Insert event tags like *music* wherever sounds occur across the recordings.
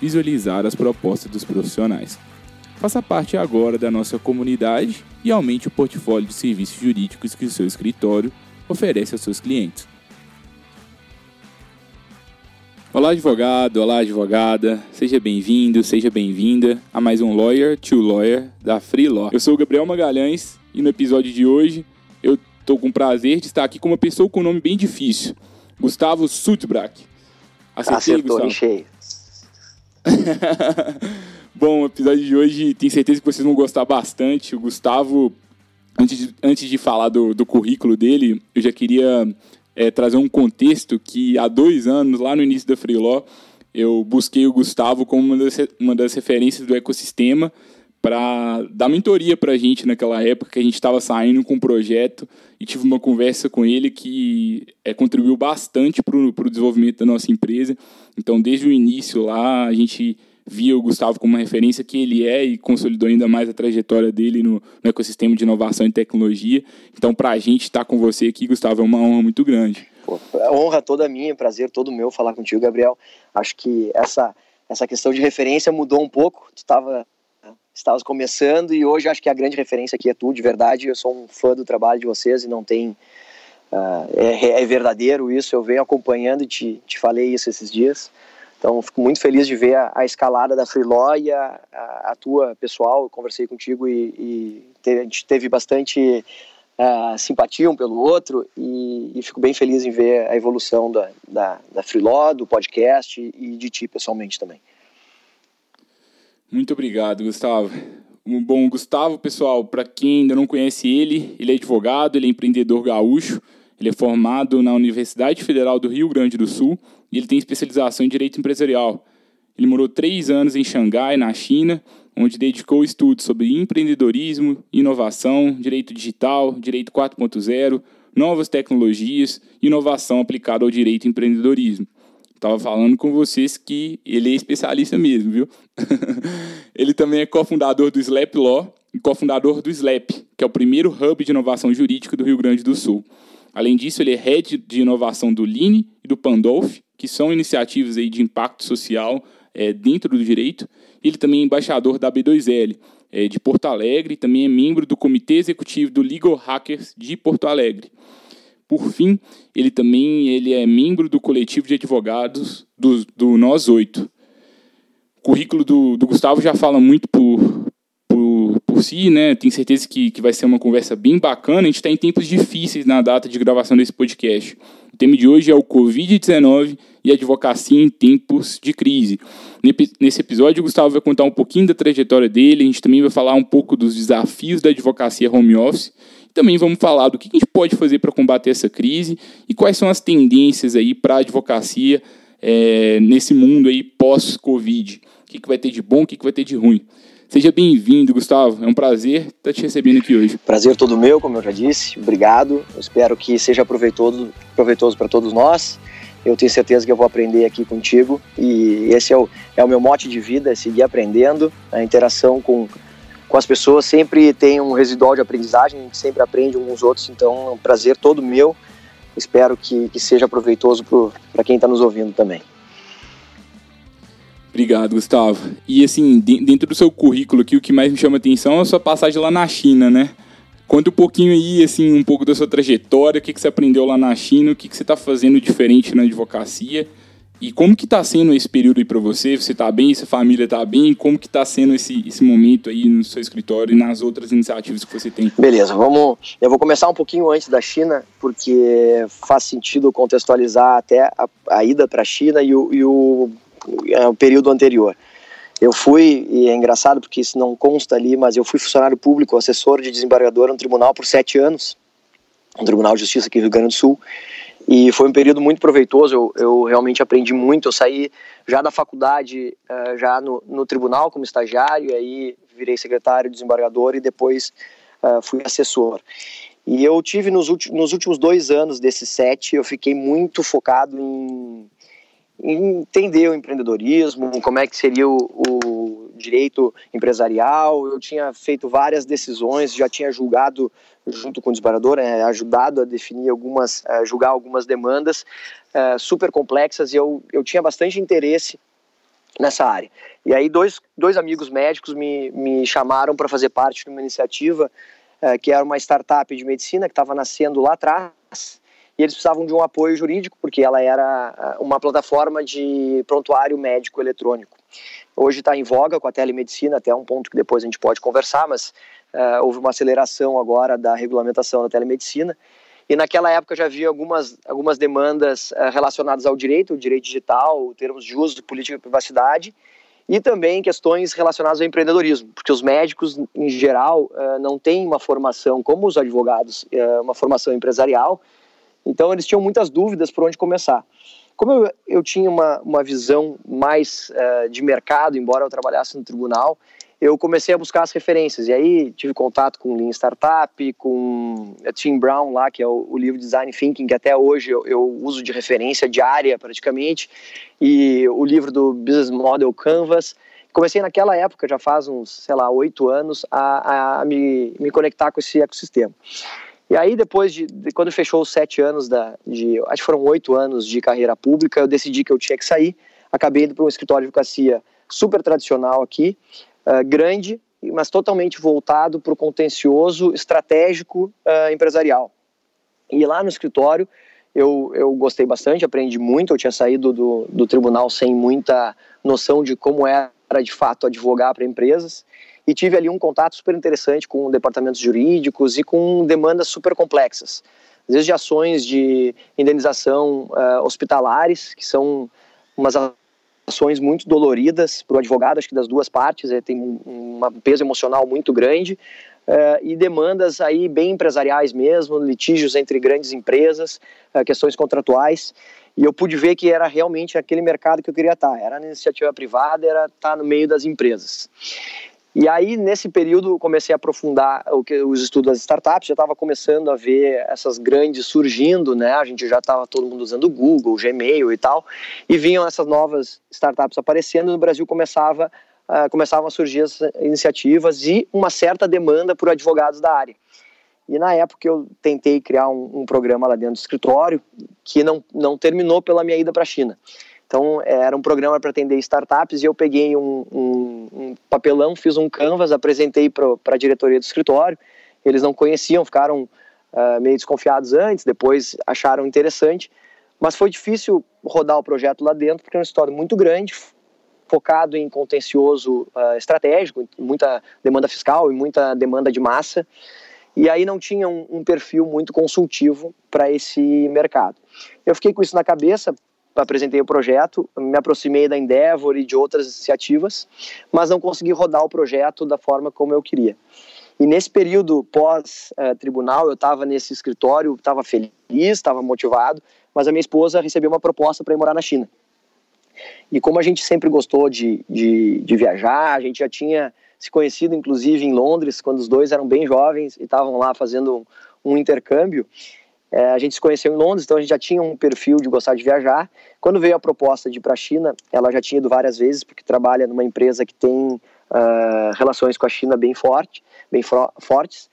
visualizar as propostas dos profissionais. Faça parte agora da nossa comunidade e aumente o portfólio de serviços jurídicos que o seu escritório oferece aos seus clientes. Olá, advogado, olá, advogada, seja bem-vindo, seja bem-vinda a mais um Lawyer to Lawyer da Free Law. Eu sou o Gabriel Magalhães e no episódio de hoje eu estou com o prazer de estar aqui com uma pessoa com um nome bem difícil, Gustavo Sutbrack. Acertei, Acertou, Gustavo? cheio. *laughs* Bom, o episódio de hoje tenho certeza que vocês vão gostar bastante. O Gustavo, antes de, antes de falar do, do currículo dele, eu já queria é, trazer um contexto que há dois anos, lá no início da Freeló, eu busquei o Gustavo como uma das, uma das referências do ecossistema para dar mentoria para a gente naquela época que a gente estava saindo com um projeto e tive uma conversa com ele que é, contribuiu bastante para o desenvolvimento da nossa empresa. Então, desde o início lá, a gente via o Gustavo como uma referência que ele é e consolidou ainda mais a trajetória dele no, no ecossistema de inovação e tecnologia. Então, para a gente estar tá com você aqui, Gustavo, é uma honra muito grande. Pô, é honra toda minha, prazer todo meu falar contigo, Gabriel. Acho que essa, essa questão de referência mudou um pouco. Tu estava estavas começando e hoje acho que a grande referência aqui é tu, de verdade. Eu sou um fã do trabalho de vocês e não tem. Uh, é, é, verdadeiro isso, eu venho acompanhando e te, te falei isso esses dias. Então, fico muito feliz de ver a, a escalada da Freeló e a, a, a, tua pessoal. Eu conversei contigo e, e a gente teve bastante uh, simpatia um pelo outro e, e, fico bem feliz em ver a evolução da, da, da Freeló, do podcast e de ti pessoalmente também. Muito obrigado, Gustavo. Bom, Gustavo, pessoal, para quem ainda não conhece ele, ele é advogado, ele é empreendedor gaúcho, ele é formado na Universidade Federal do Rio Grande do Sul e ele tem especialização em direito empresarial. Ele morou três anos em Xangai, na China, onde dedicou estudos sobre empreendedorismo, inovação, direito digital, direito 4.0, novas tecnologias inovação aplicada ao direito empreendedorismo. Tava falando com vocês que ele é especialista mesmo, viu? *laughs* ele também é cofundador do Slap Law e cofundador do Slap, que é o primeiro hub de inovação jurídica do Rio Grande do Sul. Além disso, ele é head de inovação do Line e do Pandolf, que são iniciativas aí de impacto social é, dentro do direito. Ele também é embaixador da B2L é, de Porto Alegre e também é membro do comitê executivo do Legal Hackers de Porto Alegre. Por fim, ele também ele é membro do coletivo de advogados do, do Nós Oito. O currículo do, do Gustavo já fala muito por, por, por si, né? Tenho certeza que, que vai ser uma conversa bem bacana. A gente está em tempos difíceis na data de gravação desse podcast. O tema de hoje é o Covid-19 e advocacia em tempos de crise. Nesse episódio, o Gustavo vai contar um pouquinho da trajetória dele, a gente também vai falar um pouco dos desafios da advocacia home office também vamos falar do que a gente pode fazer para combater essa crise e quais são as tendências aí para a advocacia é, nesse mundo aí pós-Covid. O que, que vai ter de bom, o que, que vai ter de ruim. Seja bem-vindo, Gustavo. É um prazer estar te recebendo aqui hoje. Prazer todo meu, como eu já disse. Obrigado. Eu espero que seja proveitoso, proveitoso para todos nós. Eu tenho certeza que eu vou aprender aqui contigo e esse é o, é o meu mote de vida, é seguir aprendendo. A interação com com as pessoas sempre tem um residual de aprendizagem, a gente sempre aprende uns os outros, então é um prazer todo meu. Espero que, que seja proveitoso para quem está nos ouvindo também. Obrigado, Gustavo. E assim, dentro do seu currículo aqui, o que mais me chama atenção é a sua passagem lá na China, né? Conta um pouquinho aí, assim, um pouco da sua trajetória, o que, que você aprendeu lá na China, o que, que você está fazendo diferente na advocacia E como que está sendo esse período aí para você? Você está bem? Sua família está bem? Como que está sendo esse, esse momento aí no seu escritório e nas outras iniciativas que você tem? Beleza, vamos. Eu vou começar um pouquinho antes da China, porque faz sentido contextualizar até a, a ida para a China e, o, e o, é, o período anterior. Eu fui, e é engraçado porque isso não consta ali, mas eu fui funcionário público, assessor de desembargador no tribunal por sete anos, no Tribunal de Justiça aqui do Rio Grande do Sul. E foi um período muito proveitoso, eu, eu realmente aprendi muito. Eu saí já da faculdade, uh, já no, no, tribunal como estagiário, aí virei secretário, desembargador e depois uh, fui assessor. E eu tive nos, nos últimos dois anos desses sete, eu fiquei muito focado em, em entender o empreendedorismo, como é que seria o, o direito empresarial. Eu tinha feito várias decisões, já tinha julgado junto com o desbarador, é, ajudado a definir algumas, a julgar algumas demandas é, super complexas e eu, eu tinha bastante interesse nessa área. E aí dois, dois amigos médicos me, me chamaram para fazer parte de uma iniciativa é, que era uma startup de medicina que estava nascendo lá atrás e eles precisavam de um apoio jurídico porque ela era é, uma plataforma de prontuário médico eletrônico. Hoje está em voga com a telemedicina, até um ponto que depois a gente pode conversar, mas uh, houve uma aceleração agora da regulamentação da telemedicina. E naquela época já havia algumas, algumas demandas uh, relacionadas ao direito, o direito digital, termos de uso, política de privacidade, e também questões relacionadas ao empreendedorismo, porque os médicos, em geral, uh, não têm uma formação, como os advogados, uma formação empresarial, então eles tinham muitas dúvidas por onde começar. Como eu, eu tinha uma, uma visão mais de mercado, embora eu trabalhasse no tribunal, eu comecei a buscar as referências. E aí tive contato com Lean Startup, com Tim Brown lá, que é o, o livro Design Thinking, que até hoje eu, eu, uso de referência diária praticamente, e o livro do Business Model Canvas. Comecei naquela época, já faz uns, sei lá, oito anos, a, a me, me conectar com esse ecossistema. E aí, depois de, de, quando fechou os sete anos da, de, acho que foram oito anos de carreira pública, eu decidi que eu tinha que sair. Acabei indo para um escritório de advocacia super tradicional aqui, uh, grande, mas totalmente voltado para o contencioso estratégico uh, empresarial. E lá no escritório eu, eu gostei bastante, aprendi muito. Eu tinha saído do, do tribunal sem muita noção de como era de fato advogar para empresas e tive ali um contato super interessante com departamentos jurídicos e com demandas super complexas. Às vezes de ações de indenização uh, hospitalares, que são umas ações muito doloridas para o advogado, acho que das duas partes, é, tem um, um peso emocional muito grande, é, e demandas aí bem empresariais mesmo, litígios entre grandes empresas, é, questões contratuais, e eu pude ver que era realmente aquele mercado que eu queria estar, era na iniciativa privada, era estar no meio das empresas. E aí, nesse período, comecei a aprofundar que, os estudos das startups, já estava começando a ver essas grandes surgindo, né? A gente já estava todo mundo usando Google, Gmail e tal, e vinham essas novas startups aparecendo, e no Brasil começava, uh, começavam a surgir as iniciativas e uma certa demanda por advogados da área. E na época eu tentei criar um, um programa lá dentro do escritório, que não, não terminou pela minha ida para a China. Então, era um programa para atender startups e eu peguei um, um, um papelão, fiz um canvas, apresentei para a diretoria do escritório. Eles não conheciam, ficaram uh, meio desconfiados antes, depois acharam interessante. Mas foi difícil rodar o projeto lá dentro, porque é uma história muito grande, focado em contencioso uh, estratégico, muita demanda fiscal e muita demanda de massa. E aí não tinha um, um perfil muito consultivo para esse mercado. Eu fiquei com isso na cabeça, apresentei o projeto, me aproximei da Endeavor e de outras iniciativas, mas não consegui rodar o projeto da forma como eu queria. E nesse período pós-tribunal, eu estava nesse escritório, estava feliz, estava motivado, mas a minha esposa recebeu uma proposta para ir morar na China. E como a gente sempre gostou de, de, de, viajar, a gente já tinha se conhecido, inclusive, em Londres, quando os dois eram bem jovens e estavam lá fazendo um intercâmbio, é, a gente se conheceu em Londres, então a gente já tinha um perfil de gostar de viajar. Quando veio a proposta de ir para a China, ela já tinha ido várias vezes, porque trabalha numa empresa que tem uh, relações com a China bem, forte, bem fortes.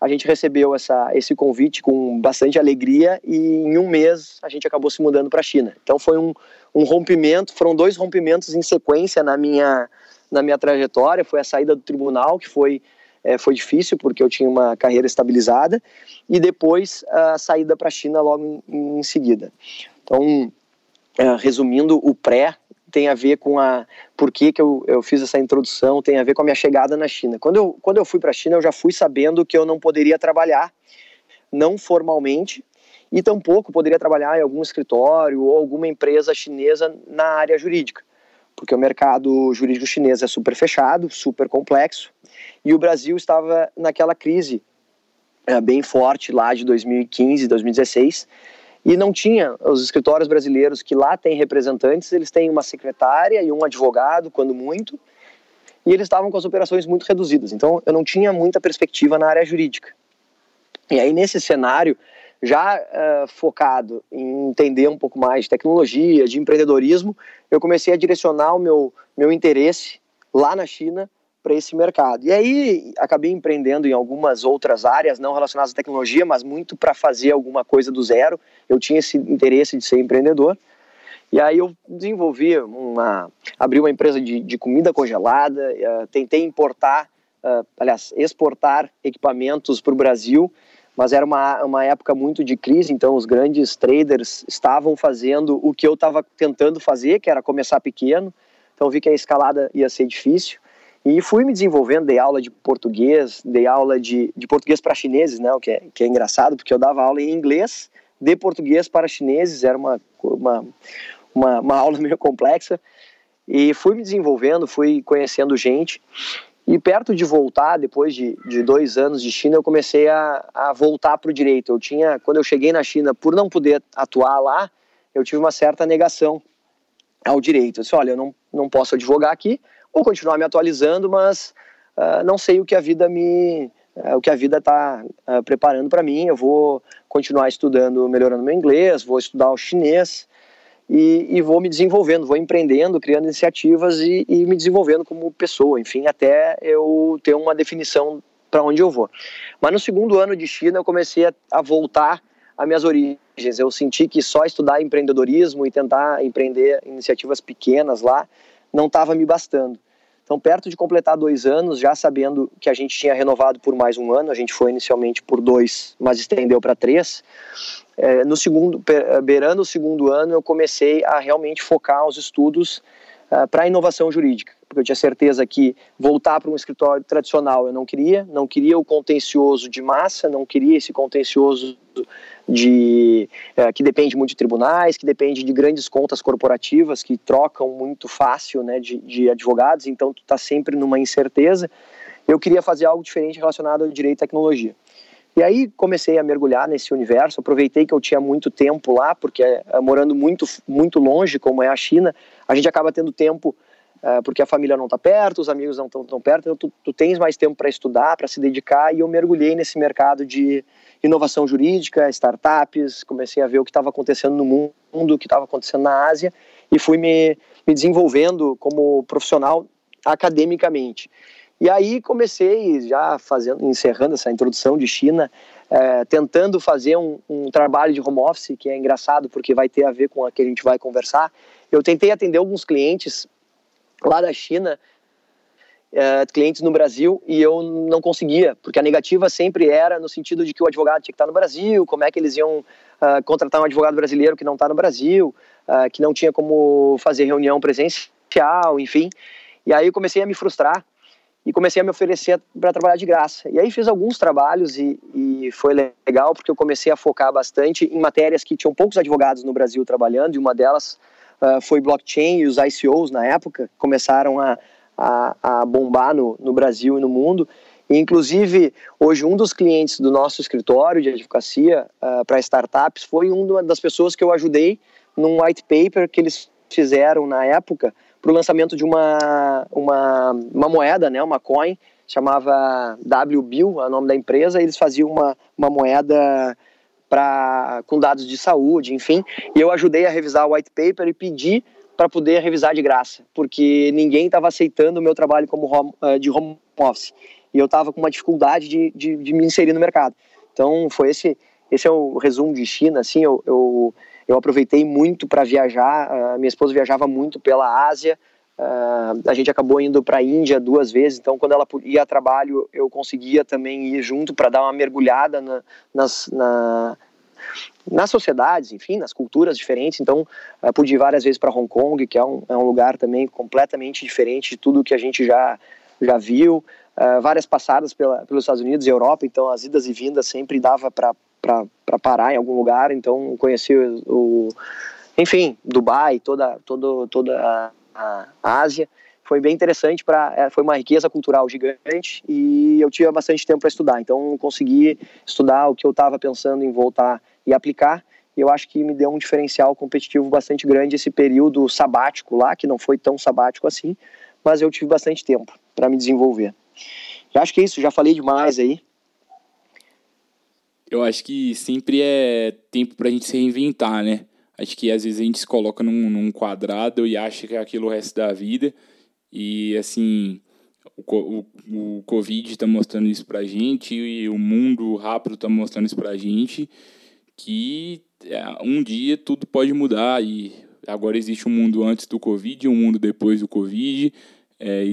A gente recebeu essa, esse convite com bastante alegria e em um mês a gente acabou se mudando para a China. Então foi um, um rompimento, foram dois rompimentos em sequência na minha, na minha trajetória. Foi a saída do tribunal, que foi é, foi difícil porque eu tinha uma carreira estabilizada e depois a saída para a China logo em, em, seguida. Então uh, resumindo, o pré tem a ver com a por que, que eu, eu fiz essa introdução, tem a ver com a minha chegada na China. Quando eu, quando eu fui para a China, eu já fui sabendo que eu não poderia trabalhar, não formalmente, e tampouco poderia trabalhar em algum escritório ou alguma empresa chinesa na área jurídica, porque o mercado jurídico chinês é super fechado, super complexo, e o Brasil estava naquela crise é, bem forte lá de 2015, 2016, e não tinha os escritórios brasileiros que lá têm representantes, eles têm uma secretária e um advogado, quando muito, e eles estavam com as operações muito reduzidas. Então eu não tinha muita perspectiva na área jurídica. E aí nesse cenário, já uh, focado em entender um pouco mais de tecnologia, de empreendedorismo, eu comecei a direcionar o meu, meu interesse lá na China para esse mercado. E aí acabei empreendendo em algumas outras áreas não relacionadas à tecnologia, mas muito para fazer alguma coisa do zero. Eu tinha esse interesse de ser empreendedor. E aí eu desenvolvi uma, abri uma empresa de, de comida congelada, uh, tentei importar, uh, aliás, exportar equipamentos para o Brasil, mas era uma, uma época muito de crise, então os grandes traders estavam fazendo o que eu estava tentando fazer, que era começar pequeno. Então vi que a escalada ia ser difícil. E fui me desenvolvendo, dei aula de português, dei aula de, de português para chineses, né, o que é, que é engraçado, porque eu dava aula em inglês de português para chineses, era uma, uma, uma, uma aula *laughs* meio complexa. E fui me desenvolvendo, fui conhecendo gente. E perto de voltar, depois de, de dois anos de China, eu comecei a, a voltar para o direito. Eu tinha, quando eu cheguei na China, por não poder atuar lá, eu tive uma certa negação ao direito. Eu disse, olha, eu não, não posso advogar aqui, Vou continuar me atualizando, mas uh, não sei o que a vida me uh, o que a vida está uh, ah, preparando para mim. Eu vou continuar estudando, melhorando meu inglês, vou estudar o chinês e, e vou me desenvolvendo, vou empreendendo, criando iniciativas e, e me desenvolvendo como pessoa, enfim, até eu ter uma definição para onde eu vou. Mas no segundo ano de China eu comecei a, a voltar às minhas origens. Eu senti que só estudar empreendedorismo e tentar empreender iniciativas pequenas lá não estava me bastando. Então, perto de completar dois anos, já sabendo que a gente tinha renovado por mais um ano, a gente foi inicialmente por dois, mas estendeu para três. É, no segundo, beirando o segundo ano, eu comecei a realmente focar os estudos uh, para a inovação jurídica, porque eu tinha certeza que voltar para um escritório tradicional eu não queria, não queria o contencioso de massa, não queria esse contencioso de uh, que depende muito de tribunais, que depende de grandes contas corporativas que trocam muito fácil, né, de, de advogados. Então tu está sempre numa incerteza. Eu queria fazer algo diferente relacionado ao direito e tecnologia. E aí comecei a mergulhar nesse universo, aproveitei que eu tinha muito tempo lá, porque uh, morando muito, muito longe, como é a China, a gente acaba tendo tempo uh, porque a família não está perto, os amigos não estão tão perto, então tu, tu tens mais tempo para estudar, para se dedicar, e eu mergulhei nesse mercado de inovação jurídica, startups, comecei a ver o que estava acontecendo no mundo, o que estava acontecendo na Ásia, e fui me, me desenvolvendo como profissional academicamente. E aí comecei já fazendo, encerrando essa introdução de China, é, tentando fazer um, um, trabalho de home office que é engraçado porque vai ter a ver com a que a gente vai conversar. Eu tentei atender alguns clientes lá da China, é, clientes no Brasil, e eu não conseguia, porque a negativa sempre era no sentido de que o advogado tinha que estar no Brasil, como é que eles iam uh, contratar um advogado brasileiro que não está no Brasil, uh, que não tinha como fazer reunião presencial, enfim. E aí eu comecei a me frustrar e comecei a me oferecer para trabalhar de graça. E aí fiz alguns trabalhos e, e, foi legal porque eu comecei a focar bastante em matérias que tinham poucos advogados no Brasil trabalhando e uma delas uh, foi blockchain e os ICOs na época começaram a, a, a bombar no, no Brasil e no mundo. E, inclusive, hoje um dos clientes do nosso escritório de advocacia uh, para startups foi uma das pessoas que eu ajudei num white paper que eles fizeram na época para o lançamento de uma, uma, uma moeda, né, uma coin, chamava WBIL, é o nome da empresa, eles faziam uma, uma moeda pra, com dados de saúde, enfim, e eu ajudei a revisar o white paper e pedi para poder revisar de graça, porque ninguém estava aceitando o meu trabalho como home, uh, de home office, e eu estava com uma dificuldade de, de, de, me inserir no mercado. Então, foi esse, esse é o resumo de China, assim, eu, eu eu aproveitei muito para viajar. Uh, minha esposa viajava muito pela Ásia. Uh, a gente acabou indo para a Índia duas vezes, então quando ela ia a trabalho eu conseguia também ir junto para dar uma mergulhada na, nas, na, nas sociedades, enfim, nas culturas diferentes. Então, uh, pude ir várias vezes para Hong Kong, que é um, é um lugar também completamente diferente de tudo que a gente já, já viu. Uh, várias passadas pela, pelos Estados Unidos e Europa, então as idas e vindas sempre dava para parar em algum lugar. Então, conheci o, o enfim, Dubai, toda, toda, toda a, a Ásia foi bem interessante para é, foi uma riqueza cultural gigante e eu tive bastante tempo para estudar. Então consegui estudar o que eu estava pensando em voltar e aplicar. E eu acho que me deu um diferencial competitivo bastante grande esse período sabático lá que não foi tão sabático assim mas eu tive bastante tempo para me desenvolver. Eu acho que é isso já falei demais aí. Eu acho que sempre é tempo para a gente se reinventar né? Acho que às vezes a gente se coloca num, num quadrado e acha que é aquilo o resto da vida e, assim, o, o, o Covid está mostrando isso para a gente e o mundo rápido está mostrando isso para a gente, que é, um dia tudo pode mudar e agora existe um mundo antes do Covid um mundo depois do Covid. É,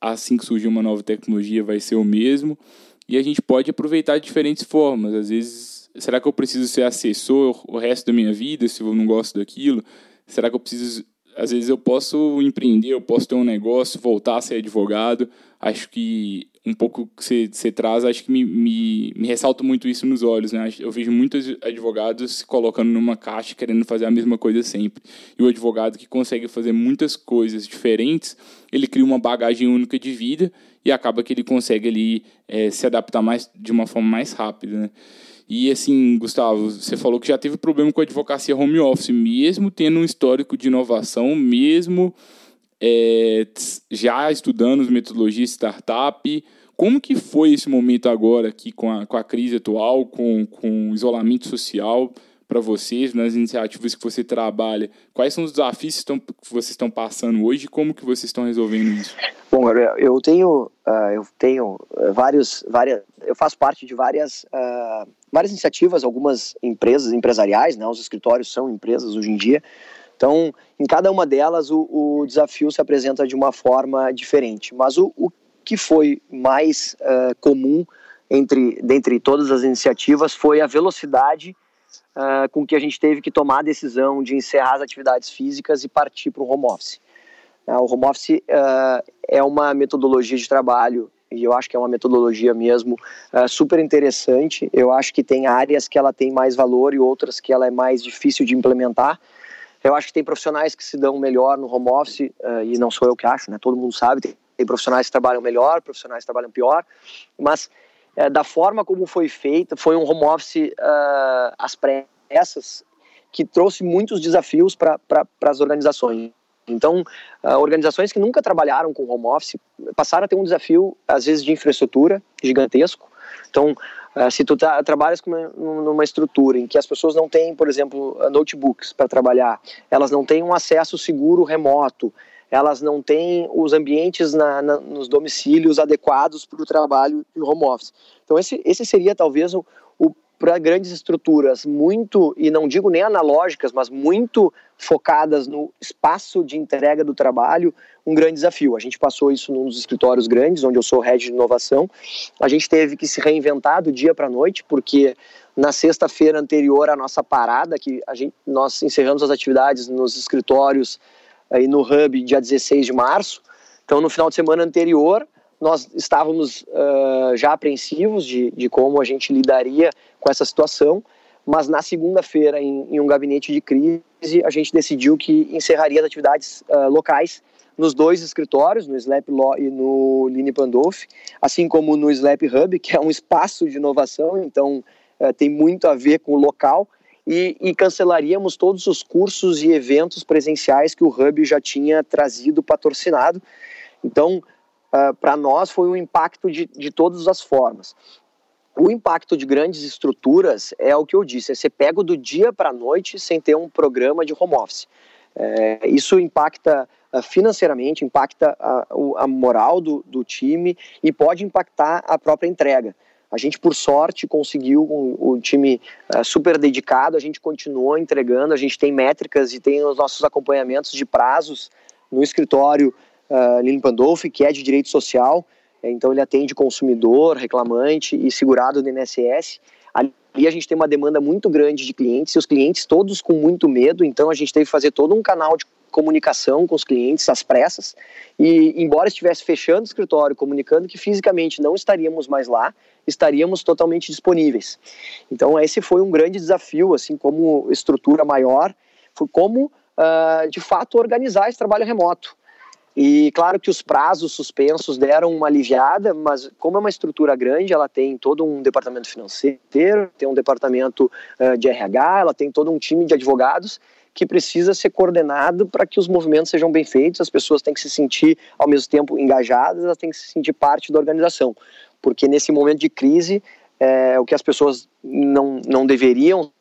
assim que surgir uma nova tecnologia vai ser o mesmo e a gente pode aproveitar de diferentes formas. Às vezes, será que eu preciso ser assessor o resto da minha vida se eu não gosto daquilo? Será que eu preciso às vezes eu posso empreender, eu posso ter um negócio, voltar a ser advogado. Acho que um pouco que você, traz, acho que me, me, me ressalta muito isso nos olhos. Né? Eu vejo muitos advogados se colocando numa caixa querendo fazer a mesma coisa sempre. E o advogado que consegue fazer muitas coisas diferentes, ele cria uma bagagem única de vida e acaba que ele consegue ali, é, se adaptar mais, de uma forma mais rápida. Né? E assim, Gustavo, você falou que já teve problema com a advocacia home office, mesmo tendo um histórico de inovação, mesmo é, já estudando metodologia startup. Como que foi esse momento agora aqui com a, com a crise atual, com, com o isolamento social para vocês, nas iniciativas que você trabalha? Quais são os desafios que, estão, que vocês estão passando hoje e como que vocês estão resolvendo isso? Bom, eu tenho, uh, eu tenho vários, várias, eu faço parte de várias uh, várias iniciativas, algumas empresas empresariais, né, os escritórios são empresas hoje em dia. Então, em cada uma delas, o, o desafio se apresenta de uma forma diferente. Mas o, o que foi mais uh, comum entre dentre todas as iniciativas foi a velocidade uh, com que a gente teve que tomar a decisão de encerrar as atividades físicas e partir para o home office. Uh, o home office é uma metodologia de trabalho e eu acho que é uma metodologia mesmo uh, super interessante. Eu acho que tem áreas que ela tem mais valor e outras que ela é mais difícil de implementar. Eu acho que tem profissionais que se dão melhor no home office, uh, e não sou eu que acho, né? todo mundo sabe, tem, tem profissionais que trabalham melhor, profissionais que trabalham pior, mas uh, da forma como foi feita, foi um home office às pressas, que trouxe muitos desafios para as organizações. Então, uh, organizações que nunca trabalharam com home office passaram a ter um desafio, às vezes, de infraestrutura gigantesco. Então, uh, se tu tra trabalhas uma, numa estrutura em que as pessoas não têm, por exemplo, notebooks para trabalhar, elas não têm um acesso seguro remoto, elas não têm os ambientes na, na, nos domicílios adequados para o trabalho em home office. Então, esse, esse seria talvez o, o para grandes estruturas muito, e não digo nem analógicas, mas muito focadas no espaço de entrega do trabalho, um grande desafio. A gente passou isso nos escritórios grandes, onde eu sou head de inovação. A gente teve que se reinventar do dia para a noite, porque na sexta-feira anterior à nossa parada, que a gente, nós encerramos as atividades nos escritórios aí no Hub dia 16 de março. Então, no final de semana anterior, nós estávamos uh, já apreensivos de, de como a gente lidaria com essa situação, mas na segunda-feira, em, em, um gabinete de crise, a gente decidiu que encerraria as atividades uh, locais nos dois escritórios, no Slap Law e no Line Pandolf, assim como no Slap Hub, que é um espaço de inovação, então uh, tem muito a ver com o local, e, e, cancelaríamos todos os cursos e eventos presenciais que o Hub já tinha trazido patrocinado. Então, uh, para nós foi um impacto de, de todas as formas. O impacto de grandes estruturas é o que eu disse, é pego do dia para a noite sem ter um programa de home office. É, isso impacta uh, financeiramente, impacta a, a moral do, do, time e pode impactar a própria entrega. A gente, por sorte, conseguiu o, o time uh, super dedicado, a gente continuou entregando, a gente tem métricas e tem os nossos acompanhamentos de prazos no escritório uh, Lili Pandolfi, que é de direito social, então ele atende consumidor, reclamante e segurado do INSS. Ali a gente tem uma demanda muito grande de clientes e os clientes todos com muito medo, então a gente teve que fazer todo um canal de comunicação com os clientes às pressas e embora estivesse fechando o escritório, comunicando que fisicamente não estaríamos mais lá, estaríamos totalmente disponíveis. Então esse foi um grande desafio, assim como estrutura maior, foi como uh, de fato organizar esse trabalho remoto. E claro que os prazos suspensos deram uma aliviada, mas como é uma estrutura grande, ela tem todo um departamento financeiro, tem um departamento uh, de RH, ela tem todo um time de advogados que precisa ser coordenado para que os movimentos sejam bem feitos, as pessoas têm que se sentir ao mesmo tempo engajadas, elas têm que se sentir parte da organização, porque nesse momento de crise, é, o que as pessoas não, não deveriam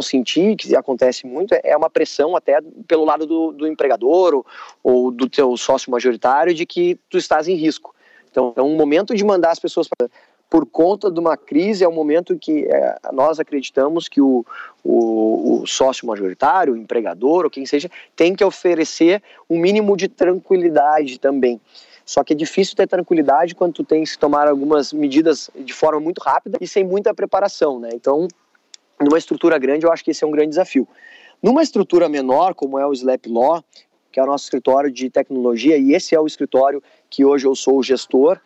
sentir, que acontece muito, é uma pressão até pelo lado do, do empregador ou, ou, do teu sócio majoritário de que tu estás em risco. Então, é um momento de mandar as pessoas para por conta de uma crise, é um momento que é, nós acreditamos que o, o, o, sócio majoritário, o empregador, ou quem seja, tem que oferecer um mínimo de tranquilidade também. Só que é difícil ter tranquilidade quando tu tens que tomar algumas medidas de forma muito rápida e sem muita preparação, né? Então, numa estrutura grande, eu acho que esse é um grande desafio. Numa estrutura menor, como é o Slap Law, que é o nosso escritório de tecnologia, e esse é o escritório que hoje eu sou o gestor,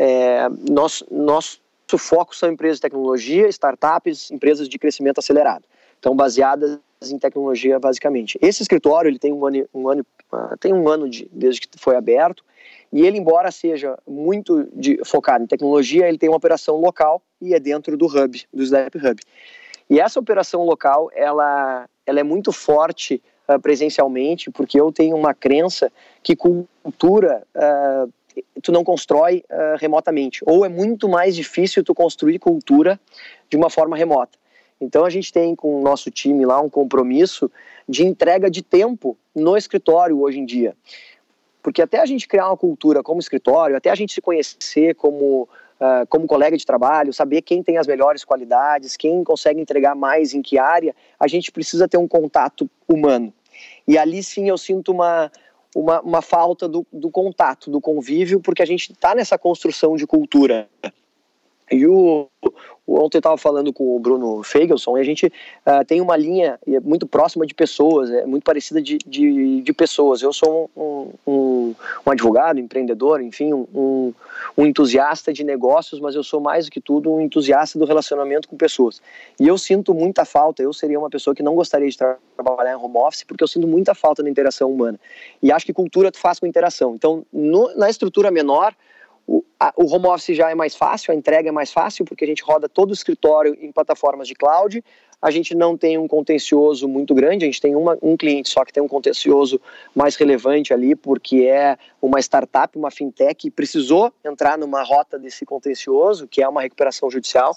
é, nosso, nosso foco são empresas de tecnologia, startups, empresas de crescimento acelerado. Então, baseadas em tecnologia, basicamente. Esse escritório ele tem um ano, um ano, ah, tem um ano de, desde que foi aberto, e ele, embora seja muito de, focado em tecnologia, ele tem uma operação local e é dentro do hub, do Snap Hub. E essa operação local, ela, ela é muito forte uh, presencialmente, porque eu tenho uma crença que cultura uh, tu não constrói uh, remotamente, ou é muito mais difícil tu construir cultura de uma forma remota. Então a gente tem com o nosso time lá um compromisso de entrega de tempo no escritório hoje em dia. Porque até a gente criar uma cultura como escritório, até a gente se conhecer como uh, como colega de trabalho, saber quem tem as melhores qualidades, quem consegue entregar mais em que área, a gente precisa ter um contato humano. E ali sim eu sinto uma, uma, uma falta do, do contato, do convívio, porque a gente está nessa construção de cultura. E o, ontem eu estava falando com o Bruno Feigelson e a gente uh, tem uma linha muito próxima de pessoas, é muito parecida de, de, de pessoas. Eu sou um, um, um advogado, empreendedor, enfim, um, um, entusiasta de negócios, mas eu sou mais do que tudo um entusiasta do relacionamento com pessoas. E eu sinto muita falta, eu seria uma pessoa que não gostaria de trabalhar em home office, porque eu sinto muita falta da interação humana. E acho que cultura tu faz com interação. Então, no, na estrutura menor, o, home office já é mais fácil, a entrega é mais fácil, porque a gente roda todo o escritório em plataformas de cloud. A gente não tem um contencioso muito grande, a gente tem uma, um cliente só que tem um contencioso mais relevante ali, porque é uma startup, uma fintech, e precisou entrar numa rota desse contencioso, que é uma recuperação judicial.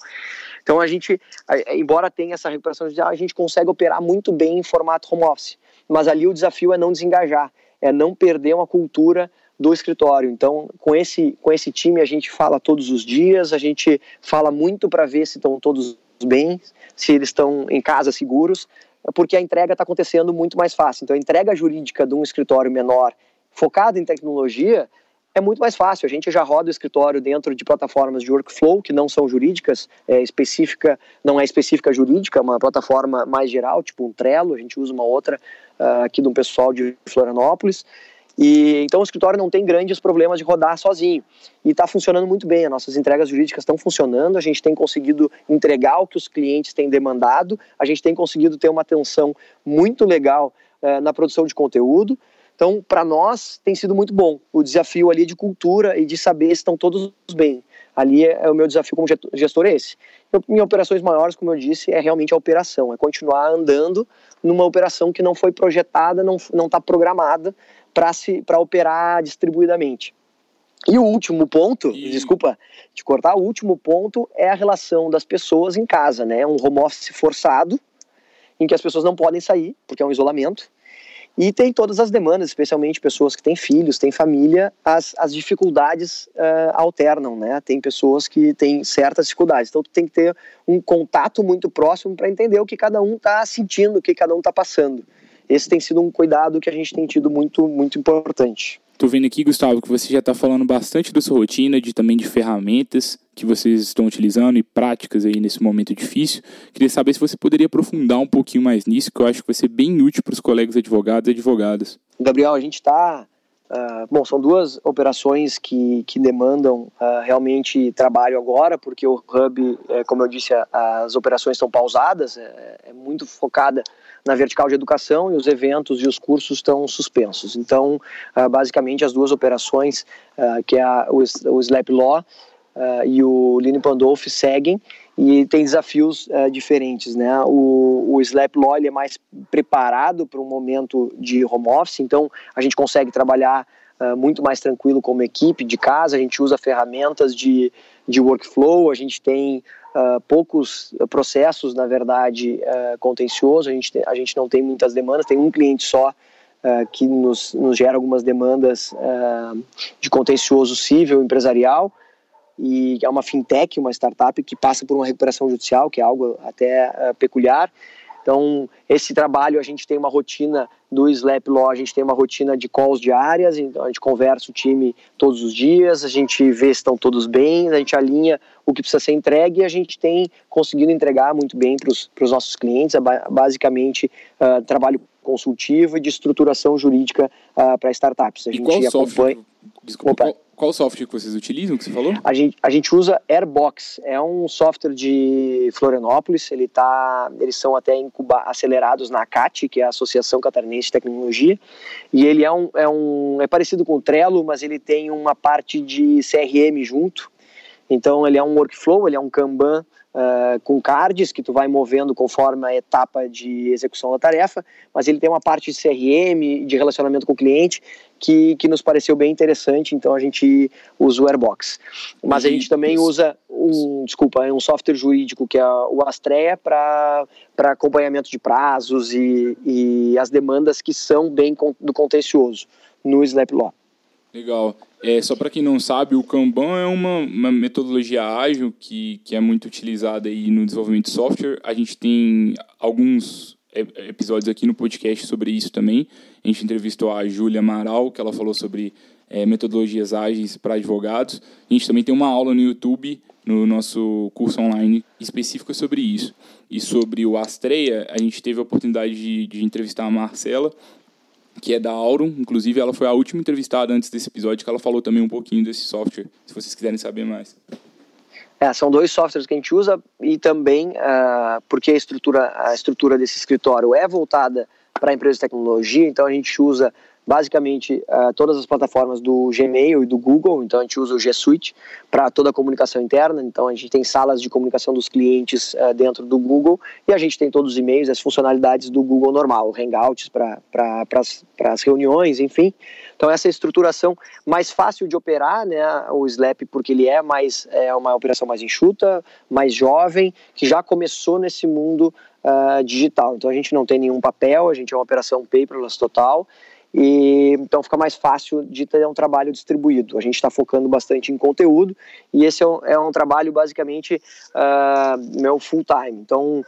Então a gente, embora tenha essa recuperação judicial, a gente consegue operar muito bem em formato home office. Mas ali o desafio é não desengajar, é não perder uma cultura do escritório. Então, com esse, com esse time, a gente fala todos os dias, a gente fala muito para ver se estão todos bem, se eles estão em casa seguros, porque a entrega está acontecendo muito mais fácil. Então, a entrega jurídica de um escritório menor focado em tecnologia é muito mais fácil. A gente já roda o escritório dentro de plataformas de workflow que não são jurídicas, é específica, não é específica jurídica, é uma plataforma mais geral, tipo um Trello. A gente usa uma outra uh, aqui de um pessoal de Florianópolis. E então o escritório não tem grandes problemas de rodar sozinho e está funcionando muito bem. As nossas entregas jurídicas estão funcionando. A gente tem conseguido entregar o que os clientes têm demandado. A gente tem conseguido ter uma atenção muito legal eh, na produção de conteúdo. Então, para nós tem sido muito bom o desafio ali de cultura e de saber se estão todos bem. Ali é, é o meu desafio como gestor esse. Em operações maiores, como eu disse, é realmente a operação, é continuar andando numa operação que não foi projetada, não está programada para operar distribuidamente. E o último ponto, e... desculpa te cortar, o último ponto é a relação das pessoas em casa, né? Um home office forçado, em que as pessoas não podem sair, porque é um isolamento. E tem todas as demandas, especialmente pessoas que têm filhos, têm família, as, as dificuldades uh, alternam, né? Tem pessoas que têm certas dificuldades. Então, tu tem que ter um contato muito próximo para entender o que cada um está sentindo, o que cada um está passando esse tem sido um cuidado que a gente tem tido muito, muito importante. Tô vendo aqui, Gustavo, que você já está falando bastante da sua rotina, de também de ferramentas que vocês estão utilizando e práticas aí nesse momento difícil. Queria saber se você poderia aprofundar um pouquinho mais nisso, que eu acho que vai ser bem útil para os colegas advogados e advogadas. Gabriel, a gente está Uh, bom, são duas operações que, que demandam uh, realmente trabalho agora, porque o Hub, é, como eu disse, as operações estão pausadas, é, é, muito focada na vertical de educação e os eventos e os cursos estão suspensos. Então, uh, basicamente, as duas operações, que é o, Slap Law e o Line Pandolf, seguem e tem desafios uh, diferentes, né? O, o Slap Law é mais preparado para um momento de home office, então a gente consegue trabalhar uh, muito mais tranquilo como equipe de casa, a gente usa ferramentas de, de workflow, a gente tem uh, poucos processos, na verdade, contencioso, a gente, a gente não tem muitas demandas, tem um cliente só que nos, nos gera algumas demandas de contencioso civil empresarial, e é uma fintech, uma startup que passa por uma recuperação judicial, que é algo até uh, peculiar. Então, esse trabalho a gente tem uma rotina do Slap Law, a gente tem uma rotina de calls diárias, então a gente conversa o time todos os dias, a gente vê se estão todos bem, a gente alinha o que precisa ser entregue e a gente tem conseguido entregar muito bem para os nossos clientes, é basicamente uh, trabalho consultivo e de estruturação jurídica uh, para startups. A gente acompanha. Software? Desculpa, qual, qual software que vocês utilizam, que você falou? A gente, a gente usa Airbox, é um software de Florianópolis, ele tá, eles são até incuba, acelerados na ACAT, que é a Associação Catarinense de Tecnologia, e ele é um, é um, é parecido com o Trello, mas ele tem uma parte de CRM junto, então ele é um workflow, ele é um Kanban uh, com cards que tu vai movendo conforme a etapa de execução da tarefa, mas ele tem uma parte de CRM, de relacionamento com o cliente, que, que nos pareceu bem interessante, então a gente usa o Airbox. Mas a gente também usa um, desculpa, um software jurídico que é o Astrea para acompanhamento de prazos e, e as demandas que são bem do contencioso no Slap Law. Legal. É, só para quem não sabe, o Kanban é uma, uma, metodologia ágil que, que é muito utilizada aí no desenvolvimento de software. A gente tem alguns episódios aqui no podcast sobre isso também. A gente entrevistou a Júlia Amaral, que ela falou sobre é, metodologias ágeis para advogados. A gente também tem uma aula no YouTube, no nosso curso online, específica sobre isso. E sobre o Astreia, a gente teve a oportunidade de, de entrevistar a Marcela, que é da Aurum. Inclusive, ela foi a última entrevistada antes desse episódio, que ela falou também um pouquinho desse software, se vocês quiserem saber mais. É, são dois softwares que a gente usa e também uh, porque a estrutura, a estrutura desse escritório é voltada para empresas de tecnologia, então a gente usa basicamente uh, todas as plataformas do Gmail e do Google, então a gente usa o G Suite para toda a comunicação interna, então a gente tem salas de comunicação dos clientes uh, dentro do Google e a gente tem todos os e-mails, as funcionalidades do Google normal, Hangouts para as reuniões, enfim. Então essa estruturação mais fácil de operar, né, o Slap, porque ele é mais é uma operação mais enxuta, mais jovem, que já começou nesse mundo uh, digital. Então a gente não tem nenhum papel, a gente é uma operação paperless total e então fica mais fácil de ter um trabalho distribuído. A gente está focando bastante em conteúdo e esse é um, é um trabalho basicamente uh, meu full time. Então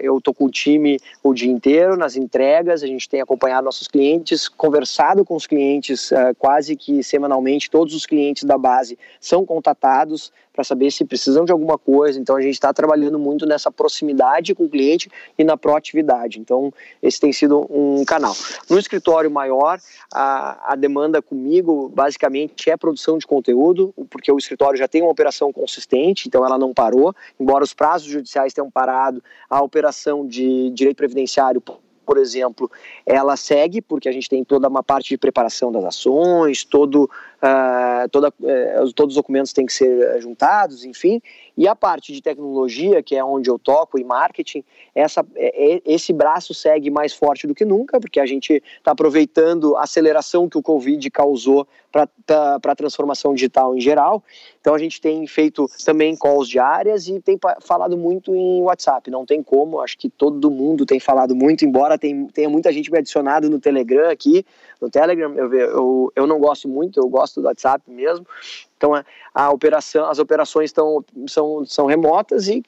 eu estou com o time o dia inteiro nas entregas, a gente tem acompanhado nossos clientes, conversado com os clientes uh, quase que semanalmente. Todos os clientes da base são contatados para saber se precisam de alguma coisa. Então a gente está trabalhando muito nessa proximidade com o cliente e na proatividade. Então esse tem sido um canal. No escritório maior, a, a demanda comigo basicamente é produção de conteúdo, porque o escritório já tem uma operação consistente, então ela não parou, embora os prazos judiciais tenham parado, a operação de direito previdenciário por exemplo, ela segue, porque a gente tem toda uma parte de preparação das ações, todo, uh, toda, uh, todos os documentos têm que ser juntados, enfim, e a parte de tecnologia, que é onde eu toco, e marketing, essa, é, esse braço segue mais forte do que nunca, porque a gente está aproveitando a aceleração que o Covid causou para a transformação digital em geral. Então a gente tem feito também calls diárias e tem falado muito em WhatsApp. Não tem como, acho que todo mundo tem falado muito, embora tem, tenha muita gente me adicionado no Telegram aqui. No Telegram eu, eu, eu não gosto muito, eu gosto do WhatsApp mesmo. Então a, a operação, as operações tão, são, são remotas e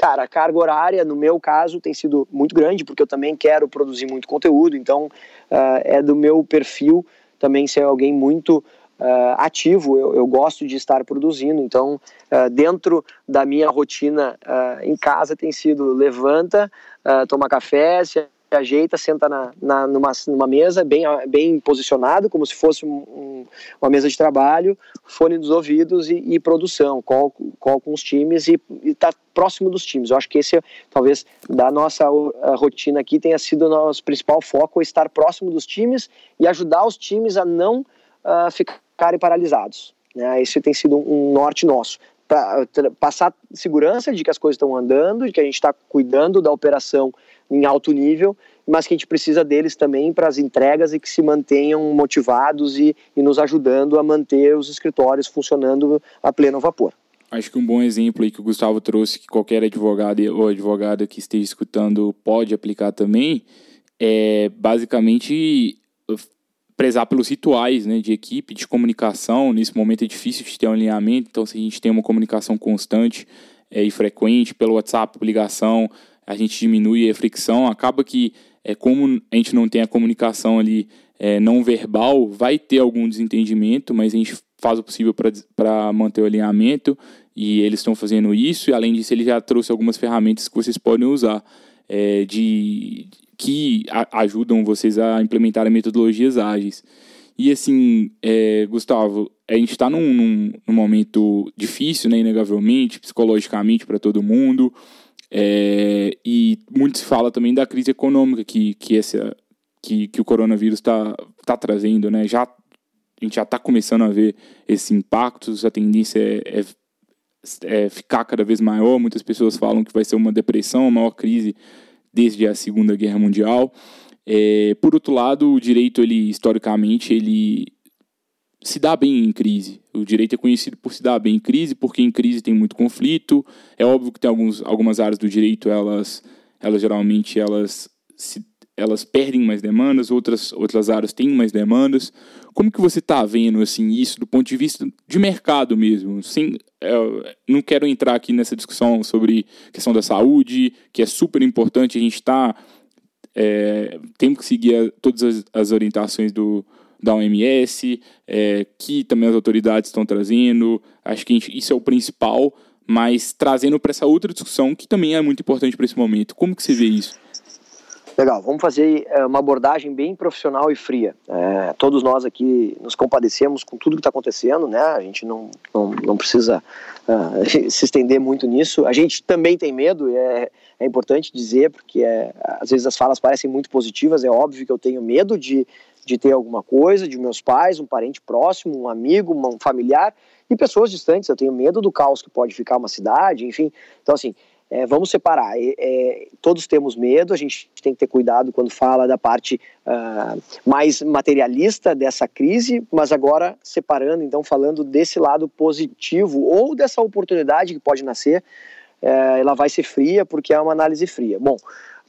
cara, a carga horária, no meu caso, tem sido muito grande, porque eu também quero produzir muito conteúdo, então uh, é do meu perfil também ser alguém muito Uh, ativo, eu, eu, gosto de estar produzindo. Então, uh, dentro da minha rotina em casa tem sido levanta, toma café, se ajeita, senta na, na, numa, numa mesa bem, bem posicionado, como se fosse um, um, uma mesa de trabalho, fone dos ouvidos e, e produção, call, call com os times e está próximo dos times. Eu acho que esse, talvez, da nossa rotina aqui tenha sido o nosso principal foco, estar próximo dos times e ajudar os times a não uh, ficarem paralisados. Né? Esse tem sido um norte nosso para passar segurança de que as coisas estão andando, de que a gente está cuidando da operação em alto nível, mas que a gente precisa deles também para as entregas e que se mantenham motivados e, e nos ajudando a manter os escritórios funcionando a pleno vapor. Acho que um bom exemplo aí que o Gustavo trouxe, que qualquer advogado ou advogada que esteja escutando pode aplicar também, é basicamente prezar pelos rituais né, de equipe, de comunicação. Nesse momento é difícil de ter um alinhamento, então se a gente tem uma comunicação constante é, e frequente pelo WhatsApp, ligação, a gente diminui a fricção. Acaba que, é, como a gente não tem a comunicação ali é, não verbal, vai ter algum desentendimento, mas a gente faz o possível para manter o alinhamento e eles estão fazendo isso. E além disso, ele já trouxe algumas ferramentas que vocês podem usar é, de que a, ajudam vocês a implementar metodologias ágeis. E assim, é, Gustavo, a gente está num, num, num, momento difícil, né, inegavelmente, psicologicamente para todo mundo. É, e muito se fala também da crise econômica que, que, essa, que, que o coronavírus está tá trazendo. Né? Já, a gente já está começando a ver esses impactos, a tendência é, é, é ficar cada vez maior. Muitas pessoas falam que vai ser uma depressão, a maior crise desde a Segunda Guerra Mundial. É, por outro lado, o direito, ele historicamente, ele se dá bem em crise. O direito é conhecido por se dar bem em crise, porque em crise tem muito conflito. É óbvio que tem alguns, algumas áreas do direito, elas, elas geralmente elas se, elas perdem mais demandas, outras, outras áreas têm mais demandas. Como que você está vendo assim isso do ponto de vista de mercado mesmo? Sem, é, não quero entrar aqui nessa discussão sobre questão da saúde, que é super importante. A gente está é, temos que seguir todas as, as orientações do, da OMS, é, que também as autoridades estão trazendo. Acho que gente, isso é o principal, mas trazendo para essa outra discussão que também é muito importante para esse momento. Como que você vê isso? Legal, vamos fazer é, uma abordagem bem profissional e fria. É, todos nós aqui nos compadecemos com tudo que está acontecendo, né? A gente não, não, não precisa uh, *laughs* se estender muito nisso. A gente também tem medo, é, é importante dizer, porque é, às vezes as falas parecem muito positivas. É óbvio que eu tenho medo de, de ter alguma coisa, de meus pais, um parente próximo, um amigo, um familiar e pessoas distantes. Eu tenho medo do caos que pode ficar uma cidade, enfim. Então, assim, é, vamos separar. É, é, todos temos medo, a gente tem que ter cuidado quando fala da parte uh, mais materialista dessa crise, mas agora separando, então falando desse lado positivo ou dessa oportunidade que pode nascer, é, ela vai ser fria porque é uma análise fria. Bom,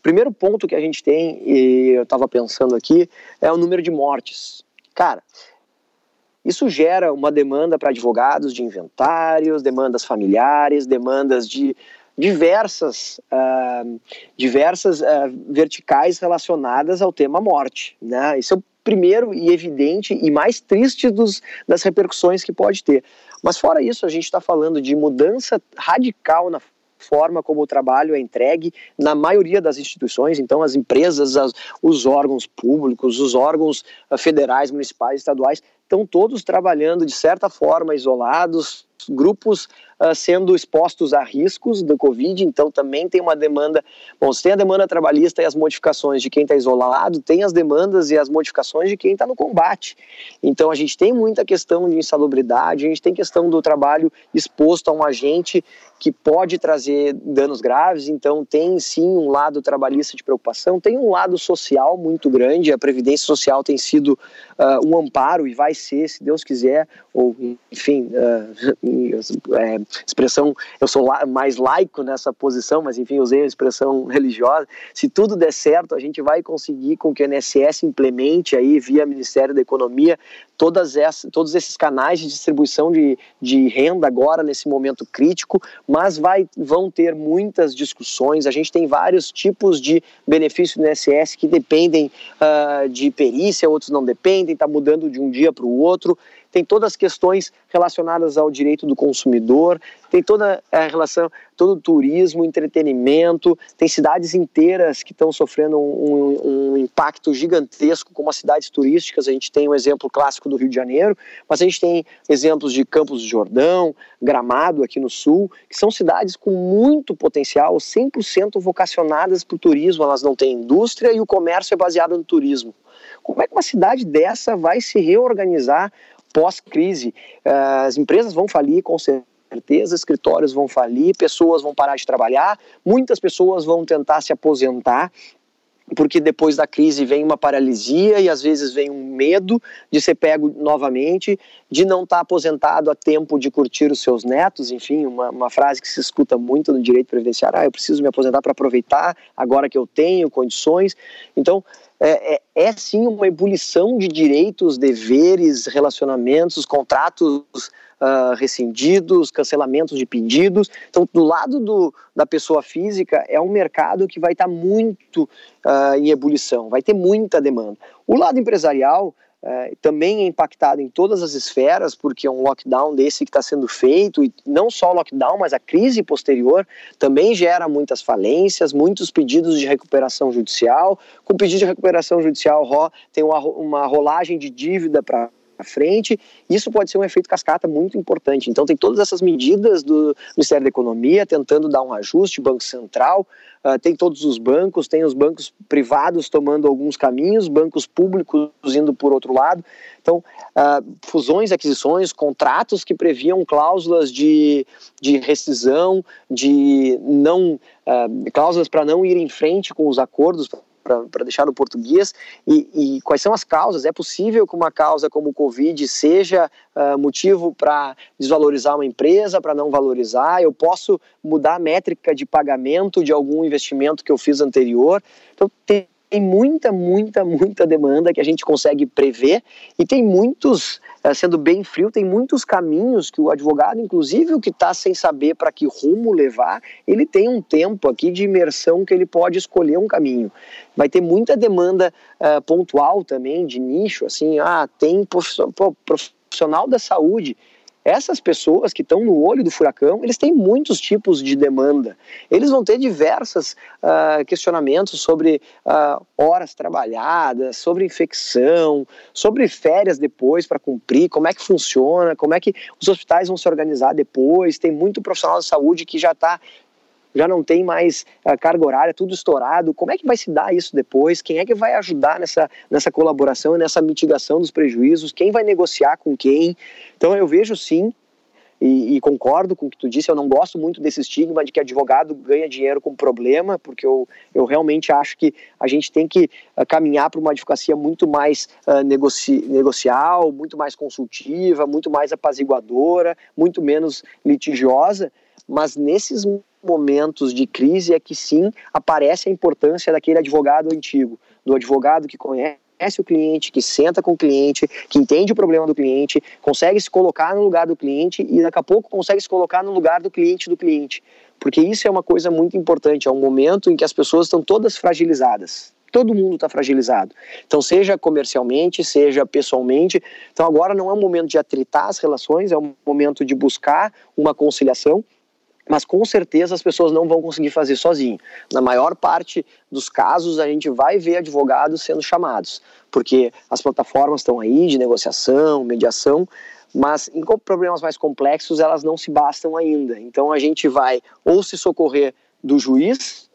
primeiro ponto que a gente tem, e eu estava pensando aqui, é o número de mortes. Cara, isso gera uma demanda para advogados de inventários, demandas familiares, demandas de diversas, uh, diversas uh, verticais relacionadas ao tema morte. Né? Isso é o primeiro e evidente e mais triste dos, das repercussões que pode ter. Mas fora isso, a gente está falando de mudança radical na forma como o trabalho é entregue na maioria das instituições, então as empresas, as, os órgãos públicos, os órgãos uh, federais, municipais, estaduais, estão todos trabalhando de certa forma isolados, grupos uh, sendo expostos a riscos do Covid, então também tem uma demanda. Bom, você tem a demanda trabalhista e as modificações de quem está isolado, tem as demandas e as modificações de quem está no combate. Então a gente tem muita questão de insalubridade, a gente tem questão do trabalho exposto a um agente que pode trazer danos graves, então tem sim um lado trabalhista de preocupação, tem um lado social muito grande, a Previdência Social tem sido uh, um amparo e vai ser, se Deus quiser, ou enfim, uh, *laughs* é, expressão, eu sou mais laico nessa posição, mas enfim, usei a expressão *laughs* religiosa. Se tudo der certo, a gente vai conseguir com que o INSS implemente aí via Ministério da Economia todas essas, todos esses canais de distribuição de, de renda agora nesse momento crítico, mas vai, vão ter muitas discussões. A gente tem vários tipos de benefícios no INSS que dependem uh, de perícia, outros não dependem, está mudando de um dia para o outro tem todas as questões relacionadas ao direito do consumidor, tem toda a relação, todo o turismo, entretenimento, tem cidades inteiras que estão sofrendo um, um, um, impacto gigantesco, como as cidades turísticas, a gente tem um exemplo clássico do Rio de Janeiro, mas a gente tem exemplos de Campos do Jordão, Gramado aqui no sul, que são cidades com muito potencial, 100% vocacionadas para o turismo, elas não têm indústria e o comércio é baseado no turismo. Como é que uma cidade dessa vai se reorganizar pós-crise, eh, as empresas vão falir com certeza, escritórios vão falir, pessoas vão parar de trabalhar, muitas pessoas vão tentar se aposentar, porque depois da crise vem uma paralisia e às vezes vem um medo de ser pego novamente, de não estar aposentado a tempo de curtir os seus netos, enfim, uma, uma frase que se escuta muito no direito previdenciário, ah, eu preciso me aposentar para aproveitar agora que eu tenho condições. Então, é, é, é, sim uma ebulição de direitos, deveres, relacionamentos, contratos uh, rescindidos, cancelamentos de pedidos. Então, do lado do, da pessoa física, é um mercado que vai estar tá muito uh, em ebulição, vai ter muita demanda. O lado empresarial, é, também é impactado em todas as esferas, porque é um lockdown desse que está sendo feito, e não só o lockdown, mas a crise posterior também gera muitas falências, muitos pedidos de recuperação judicial. Com pedido de recuperação judicial, tem uma, uma rolagem de dívida para frente, isso pode ser um efeito cascata muito importante. Então, tem todas essas medidas do Ministério da Economia tentando dar um ajuste, Banco Central, uh, tem todos os bancos, tem os bancos privados tomando alguns caminhos, bancos públicos indo por outro lado. Então, uh, fusões, aquisições, contratos que previam cláusulas de, de rescisão, de não uh, cláusulas para não ir em frente com os acordos para deixar no português, e, e, quais são as causas? É possível que uma causa como o Covid seja uh, motivo para desvalorizar uma empresa, para não valorizar? Eu posso mudar a métrica de pagamento de algum investimento que eu fiz anterior? Então, tem tem muita, muita, muita demanda que a gente consegue prever e tem muitos, eh, sendo bem frio, tem muitos caminhos que o advogado, inclusive o que está sem saber para que rumo levar, ele tem um tempo aqui de imersão que ele pode escolher um caminho. Vai ter muita demanda uh, pontual também, de nicho, assim, ah, tem profissional da saúde essas pessoas que estão no olho do furacão, eles têm muitos tipos de demanda. Eles vão ter diversos uh, questionamentos sobre uh, horas trabalhadas, sobre infecção, sobre férias depois para cumprir, como é que funciona, como é que os hospitais vão se organizar depois. Tem muito profissional de saúde que já está já não tem mais a carga horária, tudo estourado. Como é que vai se dar isso depois? Quem é que vai ajudar nessa, nessa colaboração e nessa mitigação dos prejuízos? Quem vai negociar com quem? Então eu vejo sim e, e, concordo com o que tu disse, eu não gosto muito desse estigma de que advogado ganha dinheiro com problema, porque eu, eu realmente acho que a gente tem que uh, caminhar para uma advocacia muito mais uh, negoci negocial, muito mais consultiva, muito mais apaziguadora, muito menos litigiosa, mas nesses momentos de crise é que sim aparece a importância daquele advogado antigo, do advogado que conhece o cliente, que senta com o cliente, que entende o problema do cliente, consegue se colocar no lugar do cliente e daqui a pouco consegue se colocar no lugar do cliente do cliente. Porque isso é uma coisa muito importante, é um momento em que as pessoas estão todas fragilizadas. Todo mundo está fragilizado. Então, seja comercialmente, seja pessoalmente. Então, agora não é um momento de atritar as relações, é um momento de buscar uma conciliação mas com certeza as pessoas não vão conseguir fazer sozinho. Na maior parte dos casos, a gente vai ver advogados sendo chamados, porque as plataformas estão aí de negociação, mediação, mas em problemas mais complexos elas não se bastam ainda. Então a gente vai ou se socorrer do juiz,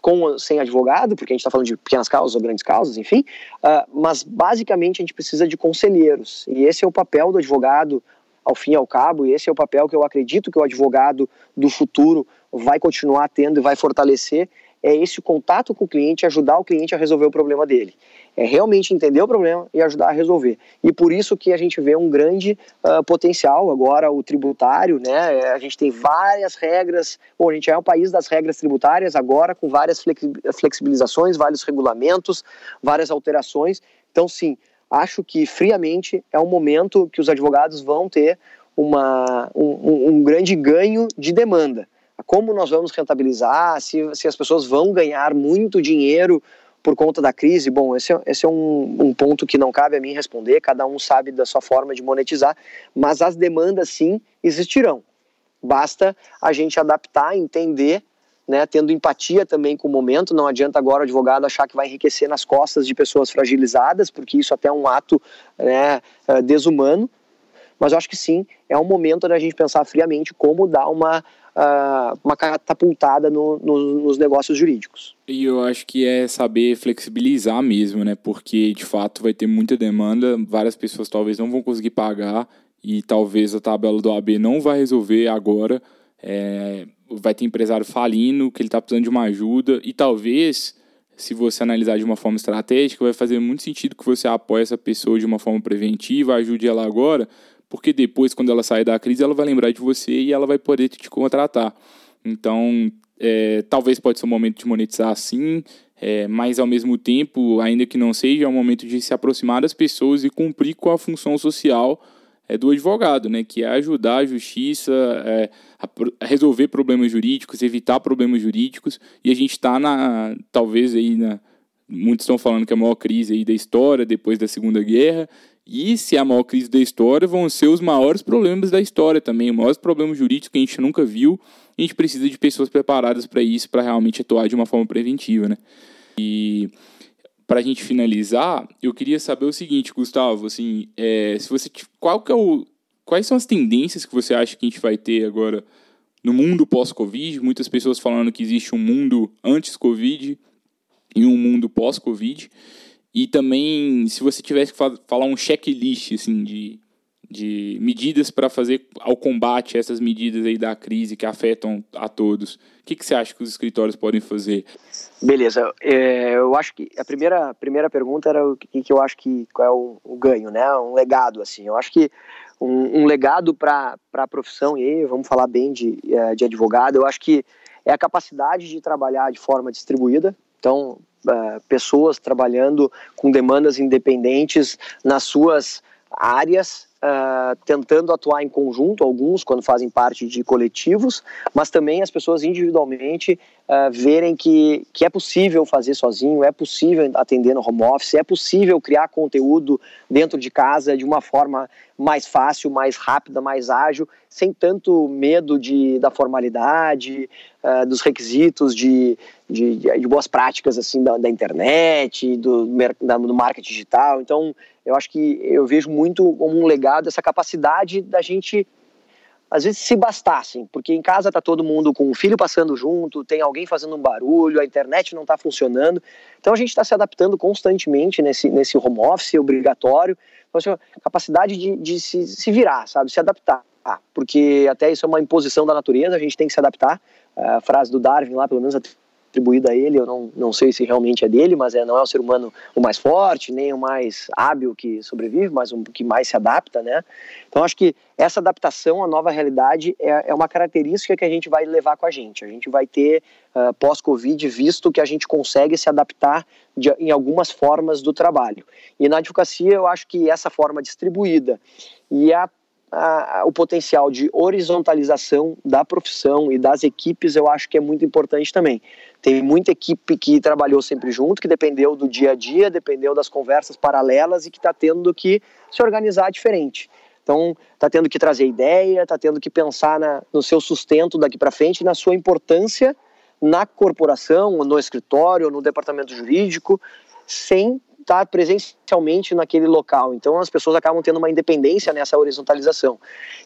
com sem advogado, porque a gente está falando de pequenas causas ou grandes causas, enfim, uh, mas basicamente a gente precisa de conselheiros, e esse é o papel do advogado ao fim e ao cabo, e esse é o papel que eu acredito que o advogado do futuro vai continuar tendo e vai fortalecer, é esse contato com o cliente, ajudar o cliente a resolver o problema dele. É realmente entender o problema e ajudar a resolver. E por isso que a gente vê um grande uh, potencial agora, o tributário, né? A gente tem várias regras, bom, a gente é um país das regras tributárias agora, com várias flexibilizações, vários regulamentos, várias alterações. Então, sim, acho que friamente é um momento que os advogados vão ter uma, um, um grande ganho de demanda como nós vamos rentabilizar, se, se as pessoas vão ganhar muito dinheiro por conta da crise, bom, esse, é, esse é um, um, ponto que não cabe a mim responder, cada um sabe da sua forma de monetizar, mas as demandas sim existirão. Basta a gente adaptar, entender, né, tendo empatia também com o momento, não adianta agora o advogado achar que vai enriquecer nas costas de pessoas fragilizadas, porque isso até é um ato né, eh, desumano, mas eu acho que sim, é um momento da gente pensar friamente como dar uma uh, uma catapultada no, no, nos negócios jurídicos. E eu acho que é saber flexibilizar mesmo, né? Porque de fato vai ter muita demanda, várias pessoas talvez não vão conseguir pagar e talvez a tabela do AB não vai resolver agora. É, vai ter empresário falindo, que ele está precisando de uma ajuda e talvez se você analisar de uma forma estratégica, vai fazer muito sentido que você apoie essa pessoa de uma forma preventiva, ajude ela agora, porque depois, quando ela sair da crise, ela vai lembrar de você e ela vai poder te contratar. Então, é, talvez pode ser um momento de monetizar sim, é, mas ao mesmo tempo, ainda que não seja, é um momento de se aproximar das pessoas e cumprir com a função social é, do advogado, né, que é ajudar a justiça é, a, resolver problemas jurídicos, evitar problemas jurídicos, e a gente está na, talvez aí na, muitos estão falando que é a maior crise aí da história, depois da Segunda Guerra, e se é a maior crise da história, vão ser os maiores problemas da história também, os maiores problemas jurídicos que a gente nunca viu. A gente precisa de pessoas preparadas para isso, para realmente atuar de uma forma preventiva, né? E para a gente finalizar, eu queria saber o seguinte, Gustavo, assim, é, se você qual que é o quais são as tendências que você acha que a gente vai ter agora no mundo pós-Covid? Muitas pessoas falando que existe um mundo antes Covid e um mundo pós-Covid. E também, se você tivesse que falar um checklist assim, de, de medidas para fazer ao combate essas medidas aí da crise que afetam a todos, o que, que você acha que os escritórios podem fazer? Beleza, é, eu acho que a primeira, primeira pergunta era o que, que eu acho que qual é o, o ganho, né? Um legado, assim. Eu acho que um, um legado para a profissão, e aí vamos falar bem de, é, de advogado, eu acho que é a capacidade de trabalhar de forma distribuída. Então, uh, pessoas trabalhando com demandas independentes nas suas áreas, uh, tentando atuar em conjunto, alguns quando fazem parte de coletivos, mas também as pessoas individualmente uh, verem que, que é possível fazer sozinho, é possível atender no home office, é possível criar conteúdo dentro de casa de uma forma mais fácil, mais rápida, mais ágil, sem tanto medo de, da formalidade, uh, dos requisitos de, de, de, boas práticas assim da, da internet, do, da, do marketing digital. Então, eu acho que eu vejo muito como um legado essa capacidade da gente às vezes se bastassem, porque em casa tá todo mundo com o filho passando junto, tem alguém fazendo um barulho, a internet não está funcionando. Então a gente está se adaptando constantemente nesse, nesse home office obrigatório. Então, assim, capacidade de, de se, se virar, sabe? Se adaptar. Porque até isso é uma imposição da natureza, a gente tem que se adaptar. A frase do Darwin lá, pelo menos atribuída a ele, eu não, não sei se realmente é dele, mas é, não é o ser humano o mais forte, nem o mais hábil que sobrevive, mas um que mais se adapta, né? Então acho que essa adaptação à nova realidade é, é uma característica que a gente vai levar com a gente. A gente vai ter uh, pós-Covid visto que a gente consegue se adaptar de, em algumas formas do trabalho. E na advocacia eu acho que essa forma distribuída e a a, o potencial de horizontalização da profissão e das equipes eu acho que é muito importante também. Tem muita equipe que trabalhou sempre junto, que dependeu do dia a dia, dependeu das conversas paralelas e que está tendo que se organizar diferente. Então, está tendo que trazer ideia, está tendo que pensar na, no seu sustento daqui para frente, na sua importância na corporação, no escritório, no departamento jurídico, sem estar presencialmente naquele local. Então as pessoas acabam tendo uma independência nessa horizontalização.